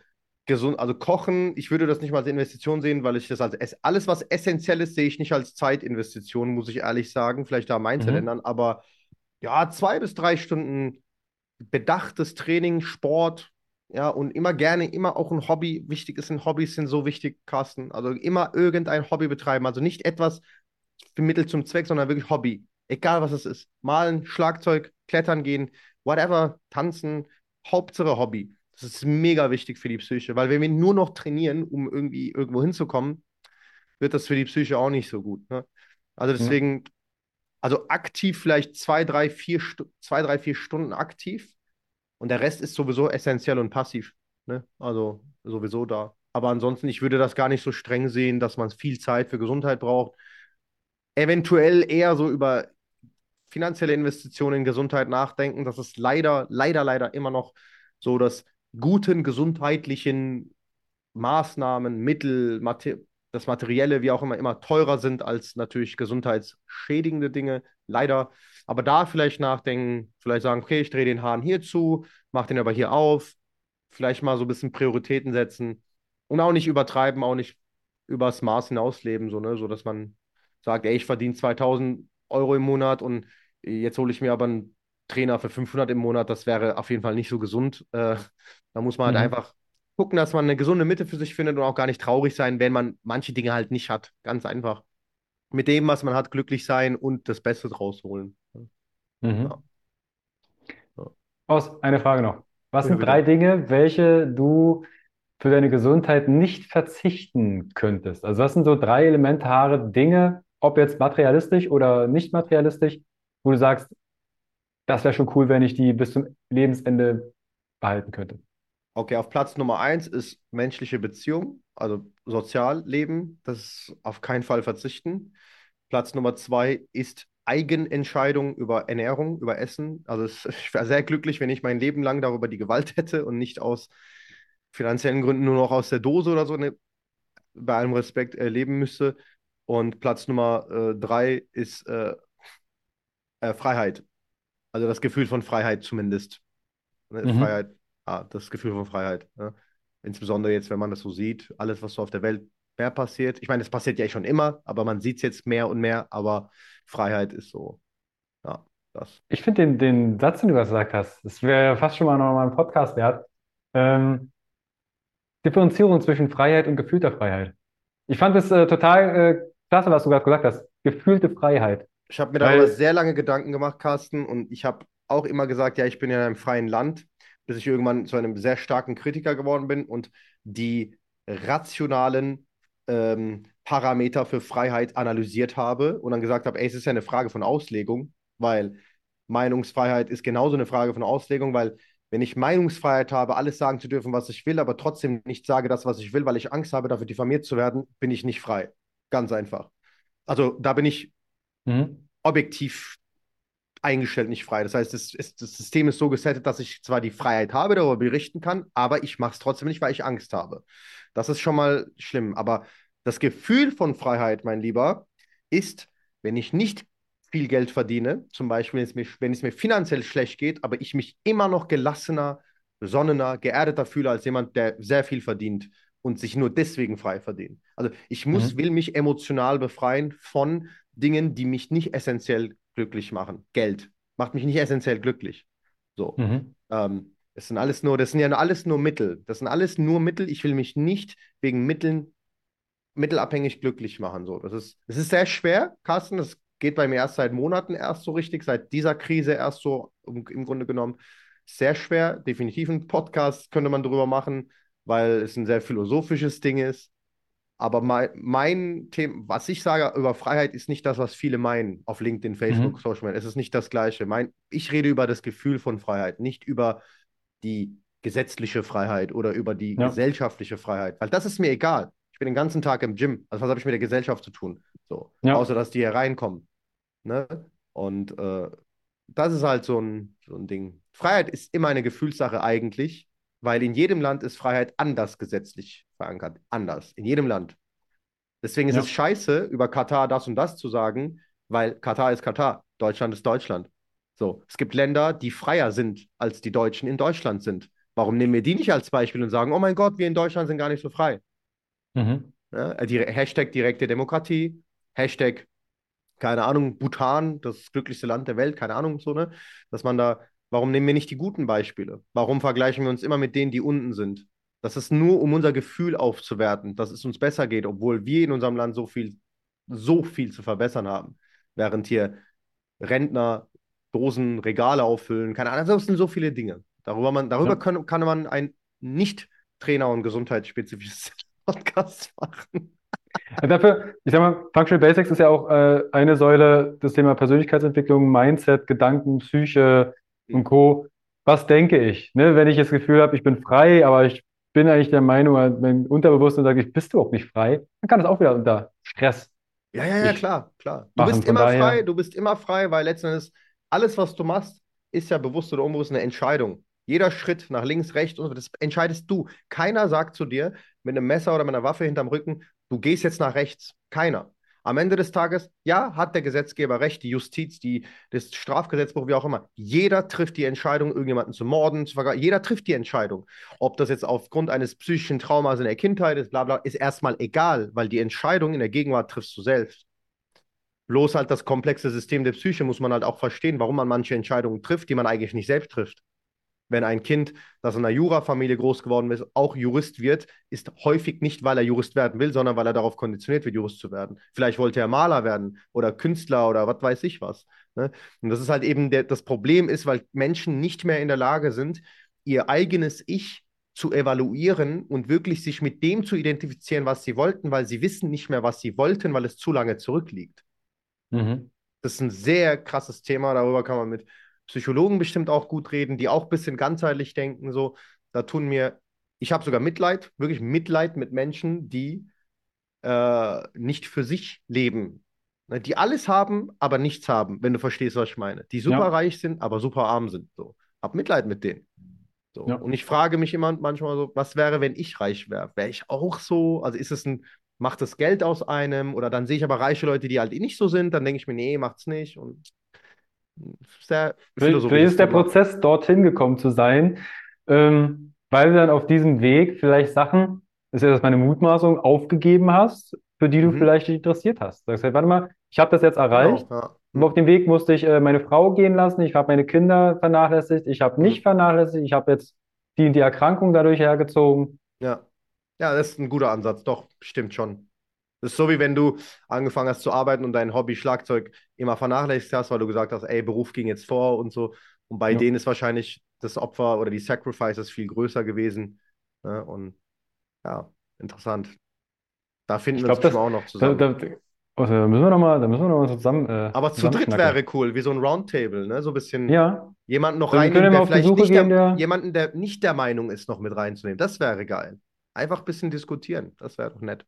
gesund, also kochen, ich würde das nicht mal als Investition sehen, weil ich das als alles, was essentiell ist, sehe ich nicht als Zeitinvestition, muss ich ehrlich sagen. Vielleicht da Mindset mhm. ändern, aber ja, zwei bis drei Stunden bedachtes Training, Sport, ja, und immer gerne, immer auch ein Hobby. Wichtig ist, Hobbys sind so wichtig, Carsten. Also immer irgendein Hobby betreiben. Also nicht etwas für Mittel zum Zweck, sondern wirklich Hobby. Egal was es ist. Malen, Schlagzeug, Klettern gehen, whatever, tanzen, Hauptsache Hobby. Das ist mega wichtig für die Psyche, weil wenn wir nur noch trainieren, um irgendwie irgendwo hinzukommen, wird das für die Psyche auch nicht so gut. Ne? Also deswegen, ja. also aktiv vielleicht zwei, drei, vier, zwei, drei, vier Stunden aktiv und der Rest ist sowieso essentiell und passiv. Ne? Also sowieso da. Aber ansonsten, ich würde das gar nicht so streng sehen, dass man viel Zeit für Gesundheit braucht. Eventuell eher so über finanzielle Investitionen in Gesundheit nachdenken. Das ist leider, leider, leider immer noch so, dass guten gesundheitlichen Maßnahmen, Mittel, Mater das Materielle, wie auch immer, immer teurer sind als natürlich gesundheitsschädigende Dinge, leider. Aber da vielleicht nachdenken, vielleicht sagen, okay, ich drehe den Hahn hier zu, mache den aber hier auf, vielleicht mal so ein bisschen Prioritäten setzen und auch nicht übertreiben, auch nicht übers Maß hinausleben, so, ne, so dass man sagt, ey, ich verdiene 2000 Euro im Monat und jetzt hole ich mir aber einen Trainer für 500 im Monat, das wäre auf jeden Fall nicht so gesund. Äh, da muss man halt mhm. einfach gucken, dass man eine gesunde Mitte für sich findet und auch gar nicht traurig sein, wenn man manche Dinge halt nicht hat. Ganz einfach. Mit dem, was man hat, glücklich sein und das Beste draus holen. Mhm. Ja. Aus, eine Frage noch. Was sind drei Dinge, welche du für deine Gesundheit nicht verzichten könntest? Also was sind so drei elementare Dinge, ob jetzt materialistisch oder nicht materialistisch, wo du sagst, das wäre schon cool, wenn ich die bis zum Lebensende behalten könnte? Okay, auf Platz Nummer eins ist menschliche Beziehung, also Sozialleben. Das ist auf keinen Fall verzichten. Platz Nummer zwei ist Eigenentscheidung über Ernährung, über Essen. Also es, [laughs] ich wäre sehr glücklich, wenn ich mein Leben lang darüber die Gewalt hätte und nicht aus finanziellen Gründen nur noch aus der Dose oder so, ne, bei allem Respekt, äh, leben müsste. Und Platz Nummer äh, drei ist äh, äh Freiheit. Also das Gefühl von Freiheit zumindest. Ne? Mhm. Freiheit, ah, das Gefühl von Freiheit. Ne? Insbesondere jetzt, wenn man das so sieht, alles, was so auf der Welt mehr passiert. Ich meine, es passiert ja schon immer, aber man sieht es jetzt mehr und mehr. Aber Freiheit ist so, ja, das. Ich finde den, den Satz, den du gesagt hast, das wäre fast schon mal noch mal ein Podcast wert. Ähm, Differenzierung zwischen Freiheit und gefühlter Freiheit. Ich fand es äh, total äh, klasse, was du gerade gesagt hast. Gefühlte Freiheit. Ich habe mir darüber sehr lange Gedanken gemacht, Carsten, und ich habe auch immer gesagt, ja, ich bin in einem freien Land, bis ich irgendwann zu einem sehr starken Kritiker geworden bin und die rationalen ähm, Parameter für Freiheit analysiert habe und dann gesagt habe, ey, es ist ja eine Frage von Auslegung, weil Meinungsfreiheit ist genauso eine Frage von Auslegung, weil wenn ich Meinungsfreiheit habe, alles sagen zu dürfen, was ich will, aber trotzdem nicht sage das, was ich will, weil ich Angst habe, dafür diffamiert zu werden, bin ich nicht frei. Ganz einfach. Also da bin ich mhm. objektiv eingestellt, nicht frei. Das heißt, das, ist, das, System ist so gesettet, dass ich zwar die Freiheit habe, darüber berichten kann, aber ich mache es trotzdem nicht, weil ich Angst habe. Das ist schon mal schlimm. Aber das Gefühl von Freiheit, mein Lieber, ist, wenn ich nicht viel Geld verdiene, zum Beispiel, wenn es mir, wenn es mir finanziell schlecht geht, aber ich mich immer noch gelassener, besonnener, geerdeter fühle als jemand, der sehr viel verdient und sich nur deswegen frei verdient. Also ich muss, mhm. will mich emotional befreien von Dingen, die mich nicht essentiell glücklich machen. Geld macht mich nicht essentiell glücklich. So. Mhm. Ähm, das sind alles nur, das sind ja alles nur Mittel. Das sind alles nur Mittel. Ich will mich nicht wegen Mitteln mittelabhängig glücklich machen. So. Das, ist, das ist sehr schwer, Carsten. Das geht bei mir erst seit Monaten erst so richtig, seit dieser Krise erst so im, im Grunde genommen. Sehr schwer. Definitiv ein Podcast könnte man darüber machen, weil es ein sehr philosophisches Ding ist. Aber mein, mein Thema, was ich sage über Freiheit, ist nicht das, was viele meinen auf LinkedIn, Facebook, mhm. Social Media. Es ist nicht das Gleiche. Mein, ich rede über das Gefühl von Freiheit, nicht über die gesetzliche Freiheit oder über die ja. gesellschaftliche Freiheit, weil das ist mir egal. Ich bin den ganzen Tag im Gym. Also was habe ich mit der Gesellschaft zu tun? So, ja. außer dass die hier reinkommen. Ne? Und äh, das ist halt so ein, so ein Ding. Freiheit ist immer eine Gefühlssache eigentlich weil in jedem Land ist Freiheit anders gesetzlich verankert. Anders. In jedem Land. Deswegen ist ja. es scheiße, über Katar das und das zu sagen, weil Katar ist Katar, Deutschland ist Deutschland. So, es gibt Länder, die freier sind, als die Deutschen in Deutschland sind. Warum nehmen wir die nicht als Beispiel und sagen, oh mein Gott, wir in Deutschland sind gar nicht so frei? Mhm. Ja, die Hashtag direkte Demokratie, Hashtag, keine Ahnung, Bhutan, das glücklichste Land der Welt, keine Ahnung, so, ne? Dass man da Warum nehmen wir nicht die guten Beispiele? Warum vergleichen wir uns immer mit denen, die unten sind? Das ist nur, um unser Gefühl aufzuwerten, dass es uns besser geht, obwohl wir in unserem Land so viel, so viel zu verbessern haben. Während hier Rentner Dosen, Regale auffüllen, keine Ahnung, das sind so viele Dinge. Darüber, man, darüber ja. können, kann man ein Nicht-Trainer- und gesundheitsspezifisches [laughs] Podcast machen. Dafür, ich sag mal, Functional Basics ist ja auch äh, eine Säule, das Thema Persönlichkeitsentwicklung, Mindset, Gedanken, Psyche, und Co. Was denke ich? Ne? Wenn ich das Gefühl habe, ich bin frei, aber ich bin eigentlich der Meinung, mein Unterbewusstsein sagt, ich bist du auch nicht frei, dann kann das auch wieder unter Stress. Ja, ja, ja, klar, klar. Du bist immer daher... frei, du bist immer frei, weil letzten Endes alles, was du machst, ist ja bewusst oder unbewusst eine Entscheidung. Jeder Schritt nach links, rechts und das entscheidest du. Keiner sagt zu dir mit einem Messer oder mit einer Waffe hinterm Rücken, du gehst jetzt nach rechts. Keiner. Am Ende des Tages, ja, hat der Gesetzgeber recht, die Justiz, die, das Strafgesetzbuch, wie auch immer. Jeder trifft die Entscheidung, irgendjemanden zu morden, zu. Jeder trifft die Entscheidung. Ob das jetzt aufgrund eines psychischen Traumas in der Kindheit ist, bla bla, ist erstmal egal, weil die Entscheidung in der Gegenwart triffst du selbst. Bloß halt das komplexe System der Psyche muss man halt auch verstehen, warum man manche Entscheidungen trifft, die man eigentlich nicht selbst trifft wenn ein Kind, das in einer Jurafamilie groß geworden ist, auch Jurist wird, ist häufig nicht, weil er Jurist werden will, sondern weil er darauf konditioniert wird, Jurist zu werden. Vielleicht wollte er Maler werden oder Künstler oder was weiß ich was. Ne? Und das ist halt eben der, das Problem ist, weil Menschen nicht mehr in der Lage sind, ihr eigenes Ich zu evaluieren und wirklich sich mit dem zu identifizieren, was sie wollten, weil sie wissen nicht mehr, was sie wollten, weil es zu lange zurückliegt. Mhm. Das ist ein sehr krasses Thema, darüber kann man mit Psychologen bestimmt auch gut reden, die auch ein bisschen ganzheitlich denken. So, da tun mir, ich habe sogar Mitleid, wirklich Mitleid mit Menschen, die äh, nicht für sich leben. Ne, Die alles haben, aber nichts haben, wenn du verstehst, was ich meine. Die super Ja. reich sind, aber super arm sind. So. Hab Mitleid mit denen. So. Ja. Und ich frage mich immer manchmal so, was wäre, wenn ich reich wäre? Wäre ich auch so? Also ist es ein, macht das Geld aus einem? Oder dann sehe ich aber reiche Leute, die halt nicht so sind, dann denke ich mir, nee, macht's nicht. Und sehr Vielleicht vielleicht ist der. Prozess, dorthin gekommen zu sein, ähm, weil du dann auf diesem Weg vielleicht Sachen, das ist ja jetzt meine Mutmaßung, aufgegeben hast, für die du Mhm. vielleicht dich interessiert hast. Sagst halt, warte mal, ich habe das jetzt erreicht. Genau, ja. Und auf dem Weg musste ich äh, meine Frau gehen lassen, ich habe meine Kinder vernachlässigt, ich habe nicht Mhm. vernachlässigt, ich habe jetzt die und die Erkrankung dadurch hergezogen. Ja. Ja, das ist ein guter Ansatz. Doch, stimmt schon. Das ist so, wie wenn du angefangen hast zu arbeiten und dein Hobby Schlagzeug immer vernachlässigt hast, weil du gesagt hast, ey, Beruf ging jetzt vor und so. Und bei Ja. denen ist wahrscheinlich das Opfer oder die Sacrifices viel größer gewesen. Ne? Und ja, interessant. Da finden Ich wir uns glaube, das, auch noch zusammen. da, also, da müssen wir noch mal, da müssen wir noch mal zusammen, äh, Aber zu dritt wäre cool, wie so ein Roundtable, ne? So ein bisschen Ja, jemanden noch Also reinnehmen, der vielleicht nicht der, gehen, der- jemanden, der nicht der Meinung ist, noch mit reinzunehmen. Das wäre geil. Einfach ein bisschen diskutieren. Das wäre doch nett.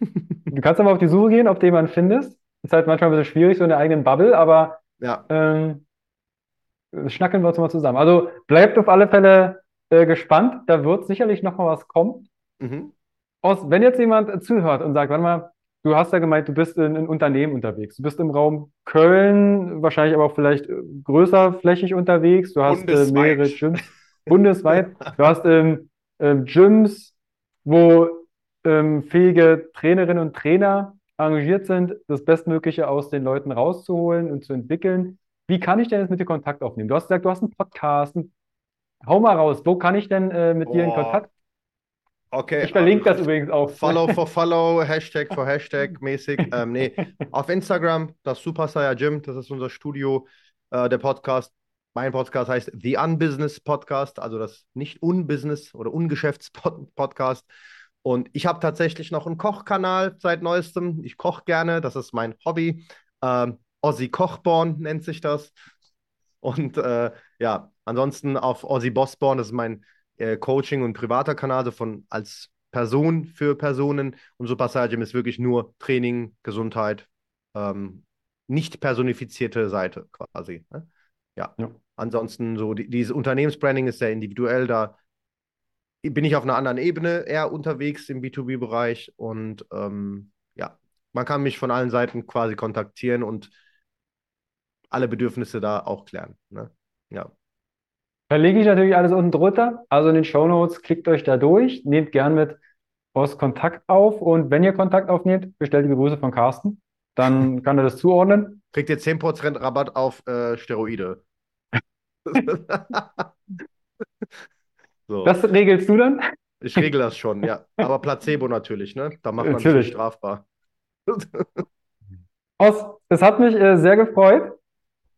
Du kannst aber auf die Suche gehen, ob du jemanden findest. Ist halt manchmal ein bisschen schwierig, so in der eigenen Bubble, aber Ja, ähm, schnacken wir uns mal zusammen. Also bleibt auf alle Fälle äh, gespannt, da wird sicherlich noch mal was kommen. mhm. Aus, wenn jetzt jemand äh, zuhört und sagt, warte mal, du hast ja gemeint, du bist in, in Unternehmen unterwegs. Du bist im Raum Köln, wahrscheinlich aber auch vielleicht äh, größer flächig unterwegs. Du hast äh, mehrere Gyms bundesweit. Du hast ähm, ähm, Gyms, wo ähm, fähige Trainerinnen und Trainer engagiert sind, das Bestmögliche aus den Leuten rauszuholen und zu entwickeln. Wie kann ich denn jetzt mit dir Kontakt aufnehmen? Du hast gesagt, du hast einen Podcast. Hau mal raus. Wo kann ich denn äh, mit dir in Boah. Kontakt? Okay. Ich verlinke das also, übrigens auch. Follow for Follow, Hashtag for Hashtag mäßig. [laughs] Ähm, nee, auf Instagram, das Super Saiyan Gym, das ist unser Studio, äh, der Podcast. Mein Podcast heißt The Unbusiness Podcast, also das nicht Unbusiness oder Ungeschäftspodcast. Und ich habe tatsächlich noch einen Kochkanal seit neuestem. Ich koche gerne, das ist mein Hobby. Ähm, Ossi Kochborn nennt sich das. Und äh, ja, ansonsten auf Ossi Bossborn, das ist mein äh, Coaching und privater Kanal, so von als Person für Personen. Und Super Saiyan ist wirklich nur Training, Gesundheit, ähm, nicht personifizierte Seite quasi. Ne? Ja. Ja. Ansonsten so, die, dieses Unternehmensbranding ist sehr individuell, da bin ich auf einer anderen Ebene eher unterwegs im B2B-Bereich und ähm, ja, man kann mich von allen Seiten quasi kontaktieren und alle Bedürfnisse da auch klären. Ne? Ja. Verlinke ich natürlich alles unten drunter. Also in den Shownotes, klickt euch da durch, nehmt gern mit aus Kontakt auf und wenn ihr Kontakt aufnehmt, bestellt die Grüße von Carsten. Dann [laughs] kann er das zuordnen. Kriegt ihr 10% Rabatt auf äh, Steroide. [laughs] so. Das regelst du dann? Ich regel das schon, ja. Aber Placebo natürlich, ne? Da macht man sich Natürlich. nicht strafbar. [laughs] Aus, es hat mich äh, sehr gefreut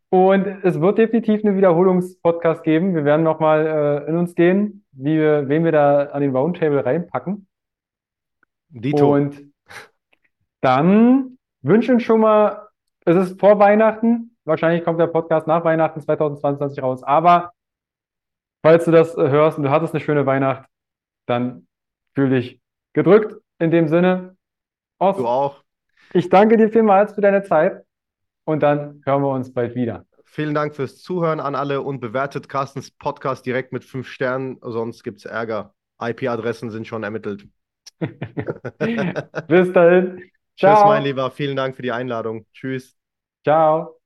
und es wird definitiv einen Wiederholungspodcast geben. Wir werden nochmal äh, in uns gehen, wie wir, wen wir da an den Roundtable reinpacken. Dito. Und dann wünschen schon mal, es ist vor Weihnachten, wahrscheinlich kommt der Podcast nach Weihnachten 2022 raus, aber falls du das äh, hörst und du hattest eine schöne Weihnacht, dann fühl dich gedrückt in dem Sinne. Ost, Du auch. ich danke dir vielmals für deine Zeit und dann hören wir uns bald wieder. Vielen Dank fürs Zuhören an alle und bewertet Carstens Podcast direkt mit fünf Sternen, sonst gibt es Ärger. IP-Adressen sind schon ermittelt. [laughs] Bis dahin. Tschüss, Ciao. mein Lieber. Vielen Dank für die Einladung. Tschüss. Ciao.